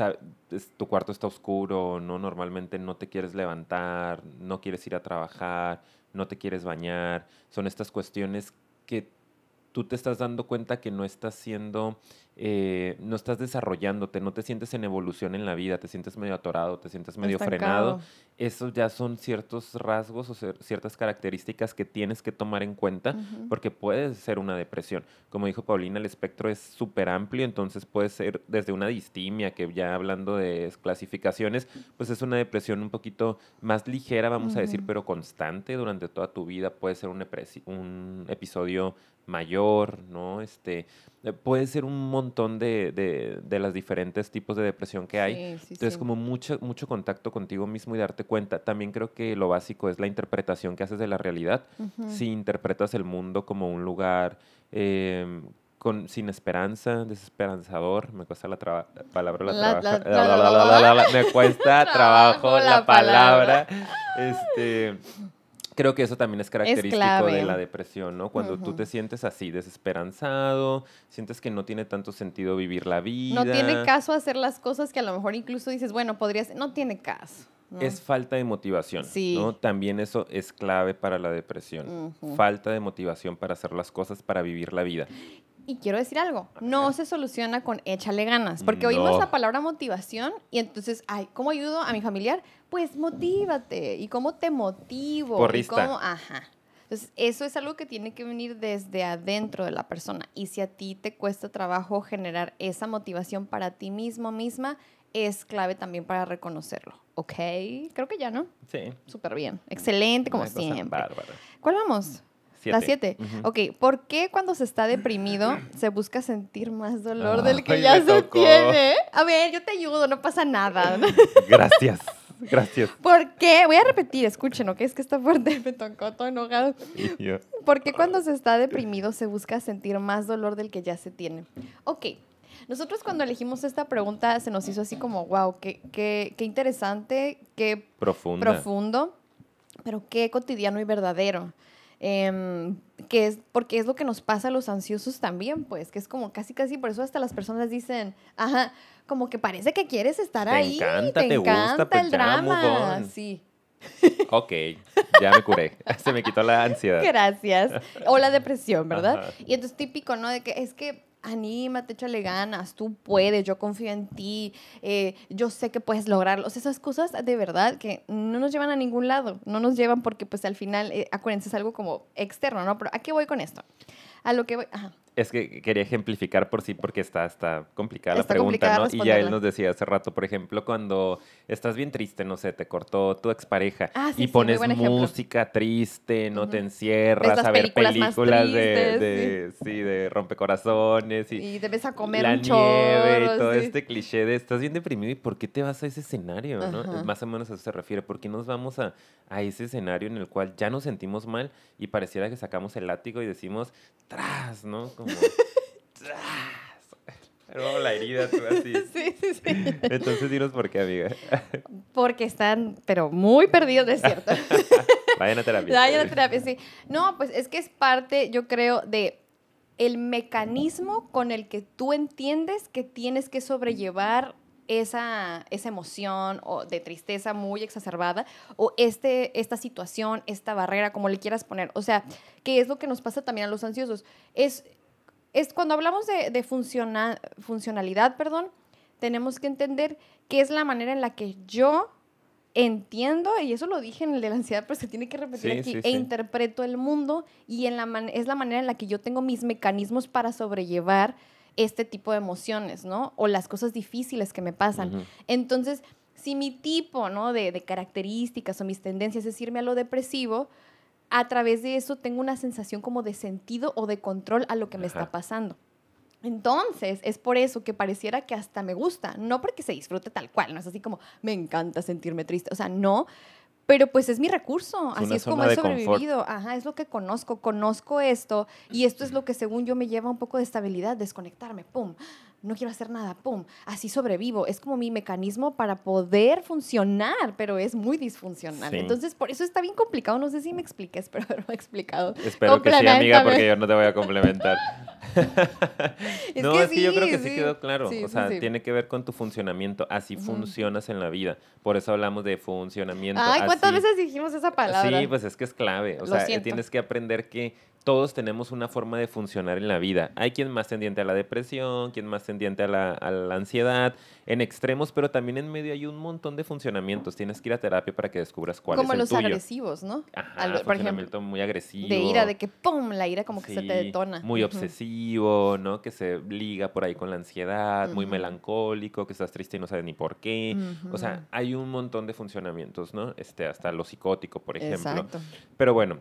tu cuarto está oscuro, ¿no? Normalmente no te quieres levantar, no quieres ir a trabajar, no te quieres bañar. Son estas cuestiones que tú te estás dando cuenta que no estás siendo, eh, no estás desarrollándote, no te sientes en evolución en la vida, te sientes medio atorado, te sientes medio frenado esos ya son ciertos rasgos o cier- ciertas características que tienes que tomar en cuenta porque puede ser una depresión. Como dijo Paulina, el espectro es súper amplio, entonces puede ser desde una distimia, que ya hablando de clasificaciones, pues es una depresión un poquito más ligera, vamos a decir, pero constante durante toda tu vida. Puede ser un episodio mayor, ¿no? Este, eh, puede ser un montón de, de, de las diferentes tipos de depresión que hay. Sí, sí, Entonces, sí. como mucho, mucho contacto contigo mismo y darte cuenta. También creo que lo básico es la interpretación que haces de la realidad. Si interpretas el mundo como un lugar eh, con, sin esperanza, desesperanzador, me cuesta la traba- palabra, la La- trabaja- la- la- me cuesta trabajo la, la palabra. palabra. Este, creo que eso también es característico de la depresión, ¿no? Cuando tú te sientes así, desesperanzado, sientes que no tiene tanto sentido vivir la vida. No tiene caso hacer las cosas que a lo mejor incluso dices, bueno, podrías, no tiene caso. ¿no? Es falta de motivación, Sí. ¿no? También eso es clave para la depresión. Falta de motivación para hacer las cosas, para vivir la vida. Y quiero decir algo, no se soluciona con échale ganas, porque oímos la palabra motivación y entonces, ay, ¿cómo ayudo a mi familiar? Pues motívate. ¿Y cómo te motivo? ¿Y Porrista. cómo? Ajá. Entonces, eso es algo que tiene que venir desde adentro de la persona. Y si a ti te cuesta trabajo generar esa motivación para ti mismo, misma, es clave también para reconocerlo. ¿Ok? Creo que ya, ¿no? Sí. Súper bien. Excelente, como siempre. bárbara. ¿Cuál vamos? Siete. La 7. Ujú. Ok, ¿por qué cuando se está deprimido se busca sentir más dolor del que ya se tocó. tiene? A ver, yo te ayudo, no pasa nada. Gracias, gracias. ¿Por qué? Voy a repetir, escuchen, ¿ok? Es que está fuerte, me tocó todo enojado. ¿Por qué cuando se está deprimido se busca sentir más dolor del que ya se tiene? Ok, nosotros cuando elegimos esta pregunta se nos hizo así como, wow, qué, qué, qué interesante, qué Profunda. profundo, pero qué cotidiano y verdadero. Em, que es porque es lo que nos pasa a los ansiosos también, pues, que es como casi, casi, por eso hasta las personas dicen, ajá, como que parece que quieres estar Te ahí, encanta, te te gusta, encanta pues el ya, drama, sí. Ok, ya me curé. Se me quitó la ansiedad. Gracias. O la depresión, ¿verdad? Ajá. Y entonces típico, ¿no? De que es que anímate, échale ganas, tú puedes, yo confío en ti, eh, yo sé que puedes lograrlo. O sea, esas cosas de verdad que no nos llevan a ningún lado, no nos llevan porque pues al final, eh, acuérdense, es algo como externo, ¿no? Pero ¿a qué voy con esto? A lo que voy, ajá. Es que quería ejemplificar por sí porque está, está complicada Está la pregunta, complicada ¿no? Y ya él nos decía hace rato, por ejemplo, cuando estás bien triste, no sé, te cortó tu expareja Ah, sí, y sí, pones música triste, no te encierras a ver películas de, tristes, de, sí, de rompecorazones y, Y debes a comer la un nieve y todo este cliché de estás bien deprimido y ¿por qué te vas a ese escenario? ¿no? Más o menos a eso se refiere. ¿Por qué nos vamos a, a ese escenario en el cual ya nos sentimos mal y pareciera que sacamos el látigo y decimos tras, ¿no? Como tras. Pero la herida, tú así. Sí, sí, sí. Entonces dinos por qué, amiga. Porque están, pero muy perdidos, es cierto. Vayan a terapia. Vayan a terapia, sí. No, pues es que es parte, yo creo, de el mecanismo con el que tú entiendes que tienes que sobrellevar esa, esa emoción o de tristeza muy exacerbada o este, esta situación, esta barrera, como le quieras poner. O sea, que es lo que nos pasa también a los ansiosos. Es, es cuando hablamos de, de funciona- funcionalidad, perdón, tenemos que entender que es la manera en la que yo entiendo, y eso lo dije en el de la ansiedad, pero se tiene que repetir Sí, aquí, sí, e sí. interpreto el mundo y en la man- es la manera en la que yo tengo mis mecanismos para sobrellevar este tipo de emociones, ¿no? O las cosas difíciles que me pasan. Entonces, si mi tipo, ¿no? De, de características o mis tendencias es irme a lo depresivo, a través de eso tengo una sensación como de sentido o de control a lo que me Ajá. está pasando. Entonces, es por eso que pareciera que hasta me gusta, no porque se disfrute tal cual, no es así como me encanta sentirme triste, o sea, no, pero pues es mi recurso, Es así es como he de confort. sobrevivido, ajá, es lo que conozco, conozco esto y esto es lo que según yo me lleva un poco de estabilidad, desconectarme, pum, no quiero hacer nada, pum, así sobrevivo, es como mi mecanismo para poder funcionar, pero es muy disfuncional. Sí. Entonces, por eso está bien complicado, no sé si me expliqué, espero haberme explicado. Espero que sí, amiga, porque yo no te voy a complementar. Es no, que es que yo creo que sí, sí. quedó claro. O sea, tiene que ver con tu funcionamiento. Así funcionas en la vida. Por eso hablamos de funcionamiento. Ay, ¿cuántas así- veces dijimos esa palabra? Sí, pues es que es clave. O Lo sea, siento. tienes que aprender que todos tenemos una forma de funcionar en la vida. Hay quien más tendiente a la depresión, quien más tendiente a la, a la ansiedad, en extremos, pero también en medio hay un montón de funcionamientos. Tienes que ir a terapia para que descubras cuál Como es el los tuyo. agresivos, ¿no? Ajá, por ejemplo, muy agresivo. de ira, de que ¡pum! La ira como que se te detona. Muy obsesivo, ¿no? Que se liga por ahí con la ansiedad, muy melancólico, que estás triste y no sabes ni por qué. O sea, hay un montón de funcionamientos, ¿no? Este, hasta lo psicótico, por ejemplo. Exacto. Pero bueno,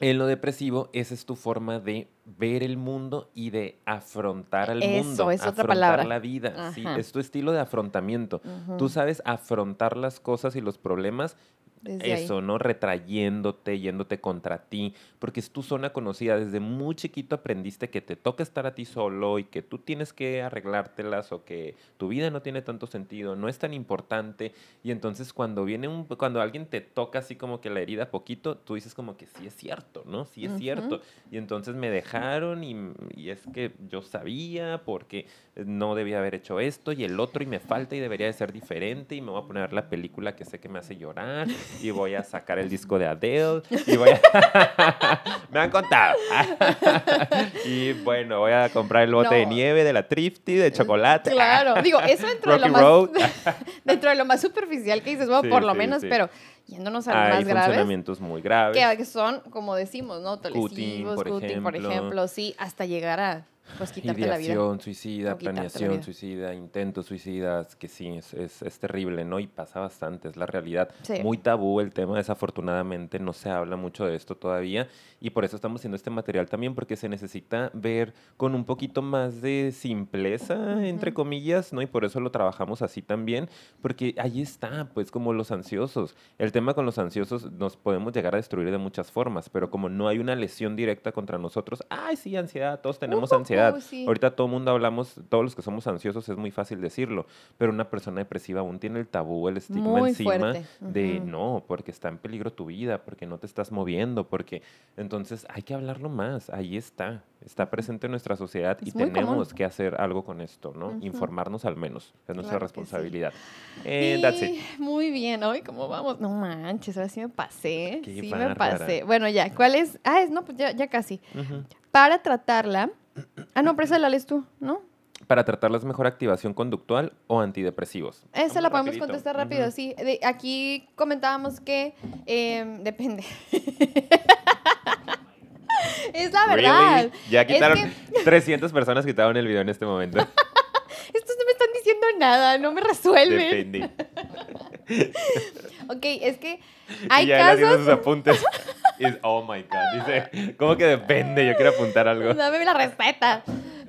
en lo depresivo, esa es tu forma de ver el mundo y de afrontar al Eso, mundo. es otra afrontar palabra. la vida. Sí, es tu estilo de afrontamiento. Tú sabes afrontar las cosas y los problemas Desde ahí. eso, ¿no? Retrayéndote, yéndote contra ti, porque es tu zona conocida. Desde muy chiquito aprendiste que te toca estar a ti solo y que tú tienes que arreglártelas o que tu vida no tiene tanto sentido, no es tan importante. Y entonces cuando viene un, cuando alguien te toca así como que la herida poquito, tú dices como que sí es cierto, ¿no? Sí es cierto. Y entonces me dejaron y, y es que yo sabía porque no debía haber hecho esto y el otro y me falta y debería de ser diferente y me voy a poner a ver la película que sé que me hace llorar y voy a sacar el disco de Adele y voy a... me han contado. y bueno, voy a comprar el bote de No. nieve de la Trifty de chocolate. Claro, digo, eso dentro de, lo Rocky más, Road. dentro de lo más superficial que dices, bueno, Sí, por lo sí, menos, sí. pero yéndonos a lo más graves, funcionamientos muy graves. que, son, como decimos, ¿no? Cutting, Telesivos, por cutting, por ejemplo. ejemplo, sí, hasta llegar a pues quitarte la vida. Ideación suicida, planeación suicida, intentos suicidas, que sí, es, es, es terrible, ¿no? Y pasa bastante, es la realidad. Sí. Muy tabú el tema, desafortunadamente, no se habla mucho de esto todavía. Y por eso estamos haciendo este material también, porque se necesita ver con un poquito más de simpleza, entre comillas, ¿no? Y por eso lo trabajamos así también, porque ahí está, pues como los ansiosos. El tema con los ansiosos nos podemos llegar a destruir de muchas formas, pero como no hay una lesión directa contra nosotros, ay, sí, ansiedad, todos tenemos Ujú, ansiedad. Sí. Ahorita todo el mundo hablamos, todos los que somos ansiosos, es muy fácil decirlo, pero una persona depresiva aún tiene el tabú, el estigma Muy encima de no, porque está en peligro tu vida, porque no te estás moviendo, porque entonces hay que hablarlo más, ahí está, está presente en nuestra sociedad y común. tenemos que hacer algo con esto, ¿no? Informarnos al menos, es nuestra Claro que sí. responsabilidad. Eh, that's it. Muy bien, hoy cómo vamos. No manches, ahora sí me pasé. Qué sí me pasé. Bueno, ya, ¿cuál es? Ah, es, no, pues ya, ya casi. Para tratarla. Ah, no, pero esa la lees tú, ¿no? Para tratarlas mejor activación conductual o antidepresivos. Esa la podemos rapidito. contestar rápido, sí. De- aquí comentábamos que em, depende. es la Really? verdad. Ya Es quitaron, que- 300 personas quitaron el video en este momento. Estos no me están diciendo nada, no me resuelven. Depende. Ok, es que hay y ya él casos. sus apuntes. Es, oh my God. Dice, ¿cómo que depende? Yo quiero apuntar algo. Dame la receta.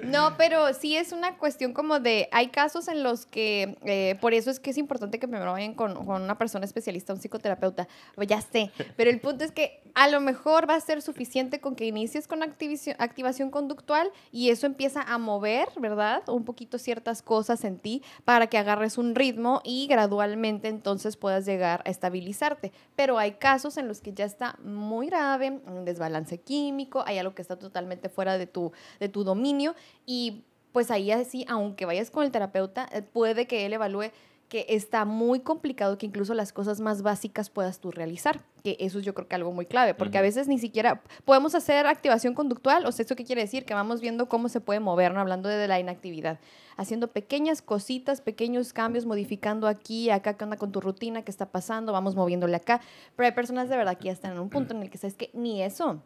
No, pero sí es una cuestión como de, hay casos en los que, eh, por eso es que es importante que primero vayan con, con una persona especialista, un psicoterapeuta, Pues ya sé, pero el punto es que a lo mejor va a ser suficiente con que inicies con activación conductual y eso empieza a mover, ¿verdad? Un poquito ciertas cosas en ti para que agarres un ritmo y gradualmente entonces puedas llegar a estabilizarte. Pero hay casos en los que ya está muy grave, un desbalance químico, hay algo que está totalmente fuera de tu, de tu dominio y pues ahí así, aunque vayas con el terapeuta, eh, puede que él evalúe que está muy complicado que incluso las cosas más básicas puedas tú realizar, que eso es yo creo que algo muy clave, porque a veces ni siquiera podemos hacer activación conductual, o sea, ¿eso qué quiere decir? Que vamos viendo cómo se puede mover, ¿no? Hablando de, la inactividad, haciendo pequeñas cositas, pequeños cambios, modificando aquí, acá, qué onda con tu rutina, qué está pasando, vamos moviéndole acá, pero hay personas de verdad que ya están en un punto en el que sabes que ni eso,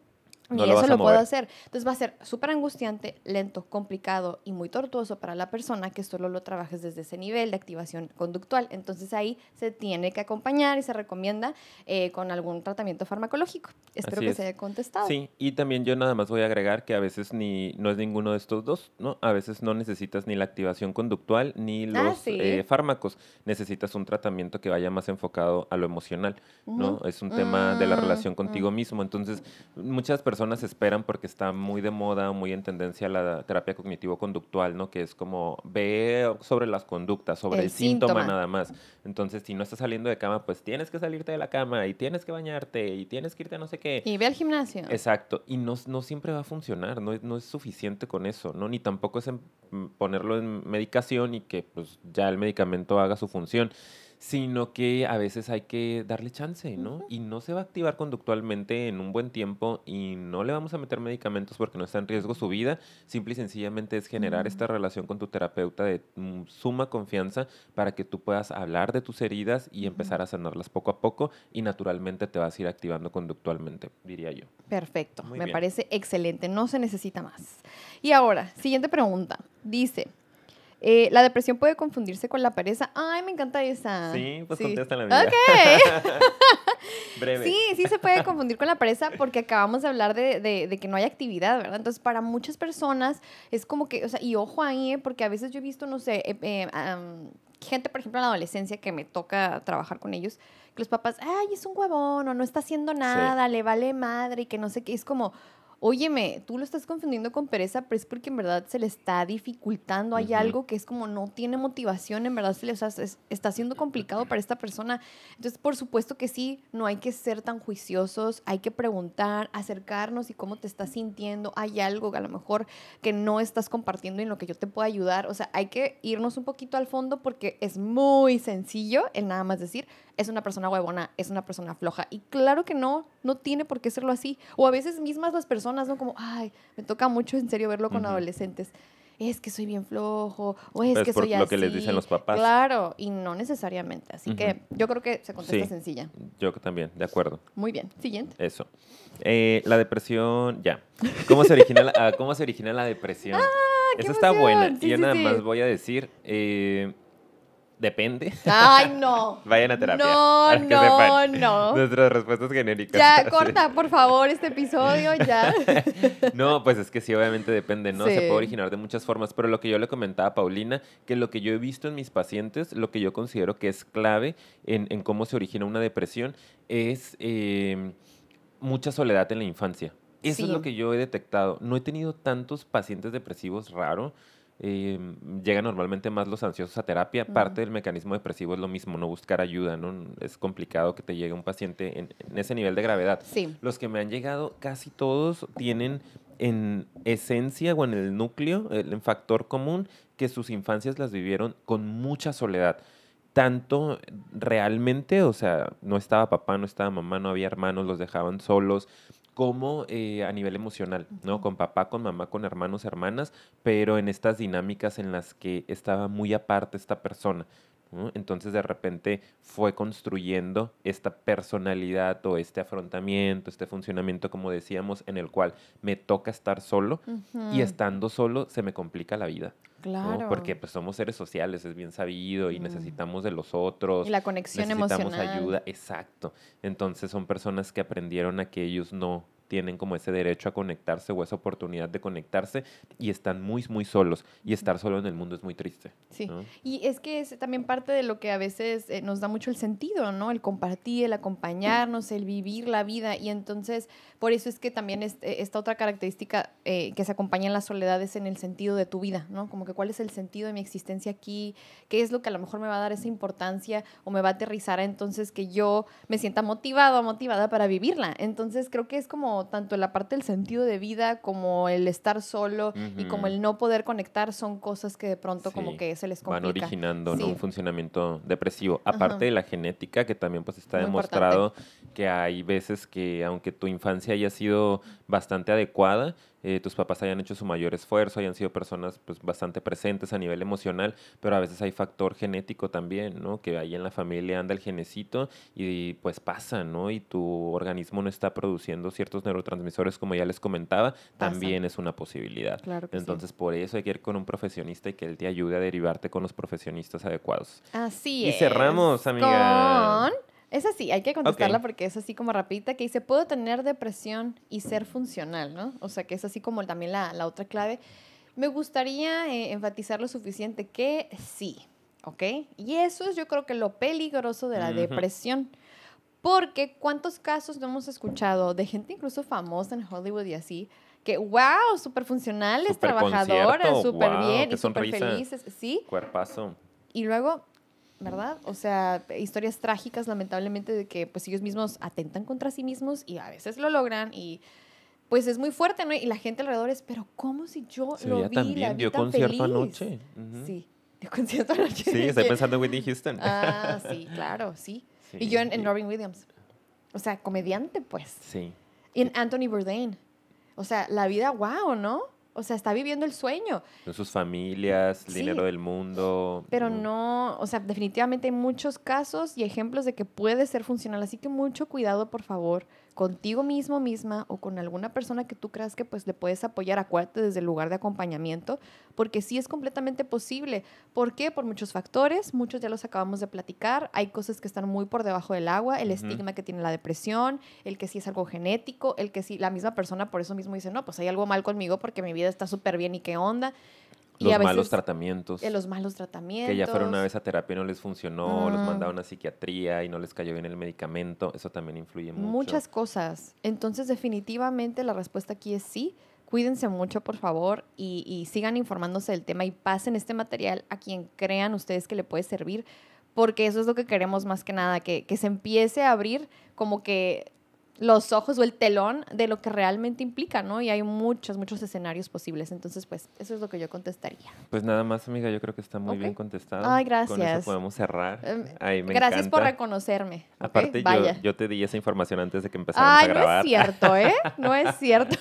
lo eso lo puedo hacer. Entonces va a ser súper angustiante, lento, complicado y muy tortuoso para la persona que solo lo trabajes desde ese nivel de activación conductual. Entonces ahí se tiene que acompañar y se recomienda eh, con algún tratamiento farmacológico. Espero Así que es. se haya contestado. Sí, y también yo nada más voy a agregar que a veces ni no es ninguno de estos dos, ¿no? A veces no necesitas ni la activación conductual ni Ah, los sí. eh, fármacos. Necesitas un tratamiento que vaya más enfocado a lo emocional, ¿no? Es un tema de la Mm, relación contigo mm. mismo. Entonces, muchas personas esperan porque está muy de moda, muy en tendencia la terapia cognitivo-conductual, ¿no? Que es como ve sobre las conductas, sobre el, El síntoma síntoma. nada más. Entonces, si no estás saliendo de cama, pues tienes que salirte de la cama y tienes que bañarte y tienes que irte a no sé qué. Y ve al gimnasio. Exacto, y no, no siempre va a funcionar, no es, no es suficiente con eso, ¿no? Ni tampoco es en- ponerlo en medicación y que pues ya el medicamento haga su función, sino que a veces hay que darle chance, ¿no? Y no se va a activar conductualmente en un buen tiempo y no le vamos a meter medicamentos porque no está en riesgo su vida, simple y sencillamente es generar esta relación con tu terapeuta de mm, suma confianza para que tú puedas hablar de tus heridas y empezar a sanarlas poco a poco y naturalmente te vas a ir activando conductualmente, diría yo. Perfecto, Muy me bien. parece excelente, no se necesita más. Y ahora, siguiente pregunta. Dice, eh, ¿la depresión puede confundirse con la pereza? Ay, me encanta esa. Sí, pues contesta la. Ok. Breve. Sí, sí se puede confundir con la pereza porque acabamos de hablar de, de- de que no hay actividad, ¿verdad? Entonces, para muchas personas es como que, o sea, y ojo ahí, ¿eh? porque a veces yo he visto, no sé, eh, eh, gente, por ejemplo, en la adolescencia que me toca trabajar con ellos, que los papás, ay, es un huevón, o no está haciendo nada, le vale madre, y que no sé qué, es como... Óyeme, tú lo estás confundiendo con pereza, pero es porque en verdad se le está dificultando. Hay algo que es como no tiene motivación, en verdad se le o sea, es- está siendo complicado para esta persona. Entonces, por supuesto que sí, no hay que ser tan juiciosos, hay que preguntar, acercarnos y cómo te estás sintiendo. Hay algo a lo mejor que no estás compartiendo y en lo que yo te puedo ayudar. O sea, hay que irnos un poquito al fondo porque es muy sencillo el nada más decir, es una persona huevona, es una persona floja. Y claro que no, no tiene por qué serlo así. O a veces mismas las personas, ¿no? Como, ay, me toca mucho en serio verlo con adolescentes. es que soy bien flojo o es Pues que por soy lo que les así". dicen los papás. Claro, y no necesariamente. Así que yo creo que se contesta Sí. sencilla. Yo también, de acuerdo. Muy bien. Siguiente. Eso. Eh, la depresión, ya. ¿Cómo se origina la, ah, ¿cómo se origina la depresión? qué Eso está buena. Sí, y yo sí, nada más voy a decir, eh, depende. Ay, no. Vayan a terapia. No, no, no. Nuestras respuestas genéricas. Ya, corta, por favor, este episodio, ya. No, pues es que sí, obviamente depende, ¿no? Se puede originar de muchas formas, pero lo que yo le comentaba a Paulina, que lo que yo he visto en mis pacientes, lo que yo considero que es clave en, en cómo se origina una depresión, es eh, mucha soledad en la infancia. Eso es lo que yo he detectado. No he tenido tantos pacientes depresivos, raro. Eh, llegan normalmente más los ansiosos a terapia. Parte del mecanismo depresivo es lo mismo, no buscar ayuda, ¿no? Es complicado que te llegue un paciente en- en ese nivel de gravedad. Sí. Los que me han llegado, casi todos tienen en esencia o en el núcleo, el en factor común, que sus infancias las vivieron con mucha soledad. Tanto realmente, o sea, no estaba papá, no estaba mamá, no había hermanos, los dejaban solos, como eh, a nivel emocional, ¿no? Con papá, con mamá, con hermanos, hermanas, pero en estas dinámicas en las que estaba muy aparte esta persona. ¿no? Entonces de repente fue construyendo esta personalidad o este afrontamiento, este funcionamiento, como decíamos, en el cual me toca estar solo y estando solo se me complica la vida. ¿No? Claro. Porque pues somos seres sociales, es bien sabido y Mm. necesitamos de los otros. Y la conexión necesitamos emocional. ayuda, exacto. Entonces son personas que aprendieron a que ellos no tienen como ese derecho a conectarse o esa oportunidad de conectarse y están muy, muy solos. Y estar solo en el mundo es muy triste. Sí. ¿no? Y es que es también parte de lo que a veces eh, nos da mucho el sentido, ¿no? El compartir, el acompañarnos, el vivir la vida. Y entonces, por eso es que también es- eh, esta otra característica eh, que se acompaña en la soledad es en el sentido de tu vida, ¿no? Como que cuál es el sentido de mi existencia aquí, qué es lo que a lo mejor me va a dar esa importancia o me va a aterrizar a entonces que yo me sienta motivado o motivada para vivirla. Entonces, creo que es como tanto la parte del sentido de vida como el estar solo y como el no poder conectar son cosas que de pronto como que se les van complica. originando ¿no? Sí. un funcionamiento depresivo. Aparte de la genética, que también pues está Muy demostrado que hay veces que aunque tu infancia haya sido bastante adecuada, eh, tus papás hayan hecho su mayor esfuerzo, hayan sido personas pues bastante presentes a nivel emocional, pero a veces hay factor genético también, ¿no? Que ahí en la familia anda el genecito y pues pasa, ¿no? Y tu organismo no está produciendo ciertos neurotransmisores como ya les comentaba, también es una posibilidad. Claro que sí. Entonces, por eso hay que ir con un profesionista y que él te ayude a derivarte con los profesionistas adecuados. Así Y es. cerramos, amiga. Con... Esa sí, hay que contestarla porque es así como rapidita, que dice, puedo tener depresión y ser funcional, ¿no? O sea, que es así como también la, la otra clave. Me gustaría eh, enfatizar lo suficiente que sí, ¿ok? Y eso es yo creo que lo peligroso de la depresión. Porque cuántos casos no hemos escuchado de gente incluso famosa en Hollywood y así, que wow, súper funcionales, Súper trabajadoras, súper guau, bien y súper felices, ¿sí? Cuerpazo. Y luego, ¿verdad? O sea, historias trágicas, lamentablemente, de que pues ellos mismos atentan contra sí mismos y a veces lo logran y pues es muy fuerte, ¿no? Y la gente alrededor es, pero ¿cómo si yo Se lo vi, tan la dio tan concierto feliz? anoche. Ujú. Sí, dio concierto anoche. Sí, estoy pensando en Whitney Houston. Ah, sí, claro, sí. Y Sí, yo en, en y- Robin Williams. O sea, comediante, pues. Sí. Y en Anthony Bourdain. O sea, la vida, wow, ¿no? O sea, está viviendo el sueño. Con sus familias, el Sí. dinero del mundo. Pero mm, no, o sea, definitivamente hay muchos casos y ejemplos de que puede ser funcional. Así que mucho cuidado, por favor, contigo mismo, misma o con alguna persona que tú creas que pues le puedes apoyar. Acuérdate desde el lugar de acompañamiento, porque sí es completamente posible. ¿Por qué? Por muchos factores, muchos ya los acabamos de platicar. Hay cosas que están muy por debajo del agua, el Ujú. estigma que tiene la depresión, el que sí es algo genético, el que sí, la misma persona por eso mismo dice, no, pues hay algo mal conmigo porque mi vida está súper bien y qué onda. Y Los malos tratamientos. eh, los malos tratamientos. Que ya fueron una vez a terapia y no les funcionó, los mandaron a psiquiatría y no les cayó bien el medicamento. Eso también influye mucho. Muchas cosas. Entonces, definitivamente la respuesta aquí es sí. Cuídense mucho, por favor, y, y sigan informándose del tema y pasen este material a quien crean ustedes que le puede servir, porque eso es lo que queremos más que nada, que, que se empiece a abrir como que los ojos o el telón de lo que realmente implica, ¿no? Y hay muchos, muchos escenarios posibles. Entonces, pues, eso es lo que yo contestaría. Pues nada más, amiga, yo creo que está muy bien contestado. Ay, Con eso gracias. podemos cerrar. Em, Ay, me Gracias por reconocerme. Aparte, yo, Vaya. yo te di esa información antes de que empezáramos Ay, a no grabar. es cierto, ¿eh? No es cierto.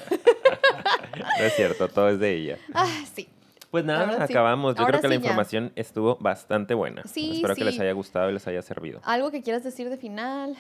No es cierto, todo es de ella. Ah, sí. Pues nada, sí. acabamos. Yo Ahora creo que la ya. información estuvo bastante buena. Sí, Espero que les haya gustado y les haya servido. ¿Algo que quieras decir de final?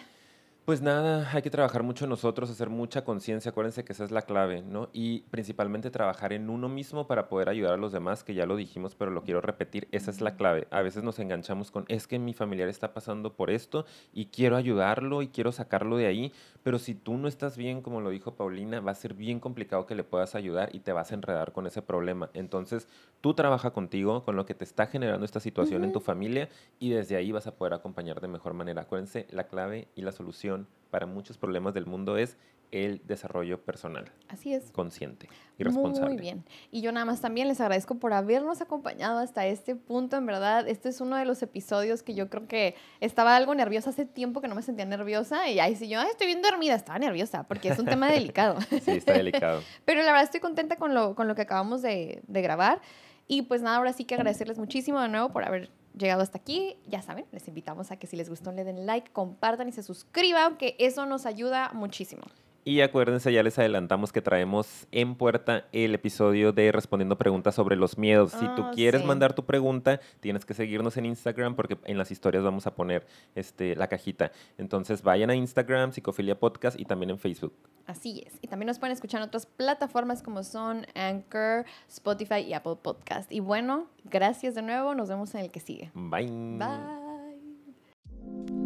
Pues nada, hay que trabajar mucho nosotros, hacer mucha conciencia, acuérdense que esa es la clave, ¿no? Y principalmente trabajar en uno mismo para poder ayudar a los demás, que ya lo dijimos, pero lo quiero repetir, esa es la clave. A veces nos enganchamos con, es que mi familiar está pasando por esto y quiero ayudarlo y quiero sacarlo de ahí, pero si tú no estás bien, como lo dijo Paulina, va a ser bien complicado que le puedas ayudar y te vas a enredar con ese problema. Entonces, tú trabaja contigo, con lo que te está generando esta situación en tu familia y desde ahí vas a poder acompañar de mejor manera. Acuérdense, la clave y la solución para muchos problemas del mundo es el desarrollo personal, Así es. consciente y responsable. Muy bien. Y yo nada más también les agradezco por habernos acompañado hasta este punto. En verdad, este es uno de los episodios que yo creo que estaba algo nerviosa hace tiempo que no me sentía nerviosa. Y ahí sí yo, "Ay, estoy bien dormida, estaba nerviosa porque es un tema delicado. Sí, está delicado. Pero la verdad estoy contenta con lo, con lo que acabamos de, de grabar. Y pues nada, ahora sí que agradecerles muchísimo de nuevo por haber llegado hasta aquí. Ya saben, les invitamos a que si les gustó le den like, compartan y se suscriban, que eso nos ayuda muchísimo. Y acuérdense, ya les adelantamos que traemos en puerta el episodio de Respondiendo Preguntas sobre los miedos. Si tú Ah, quieres sí. mandar tu pregunta, tienes que seguirnos en Instagram porque en las historias vamos a poner este, la cajita. Entonces vayan a Instagram, Psicofilia Podcast y también en Facebook. Así es. Y también nos pueden escuchar en otras plataformas como son Anchor, Spotify y Apple Podcast. Y bueno, gracias de nuevo. Nos vemos en el que sigue. Bye. Bye.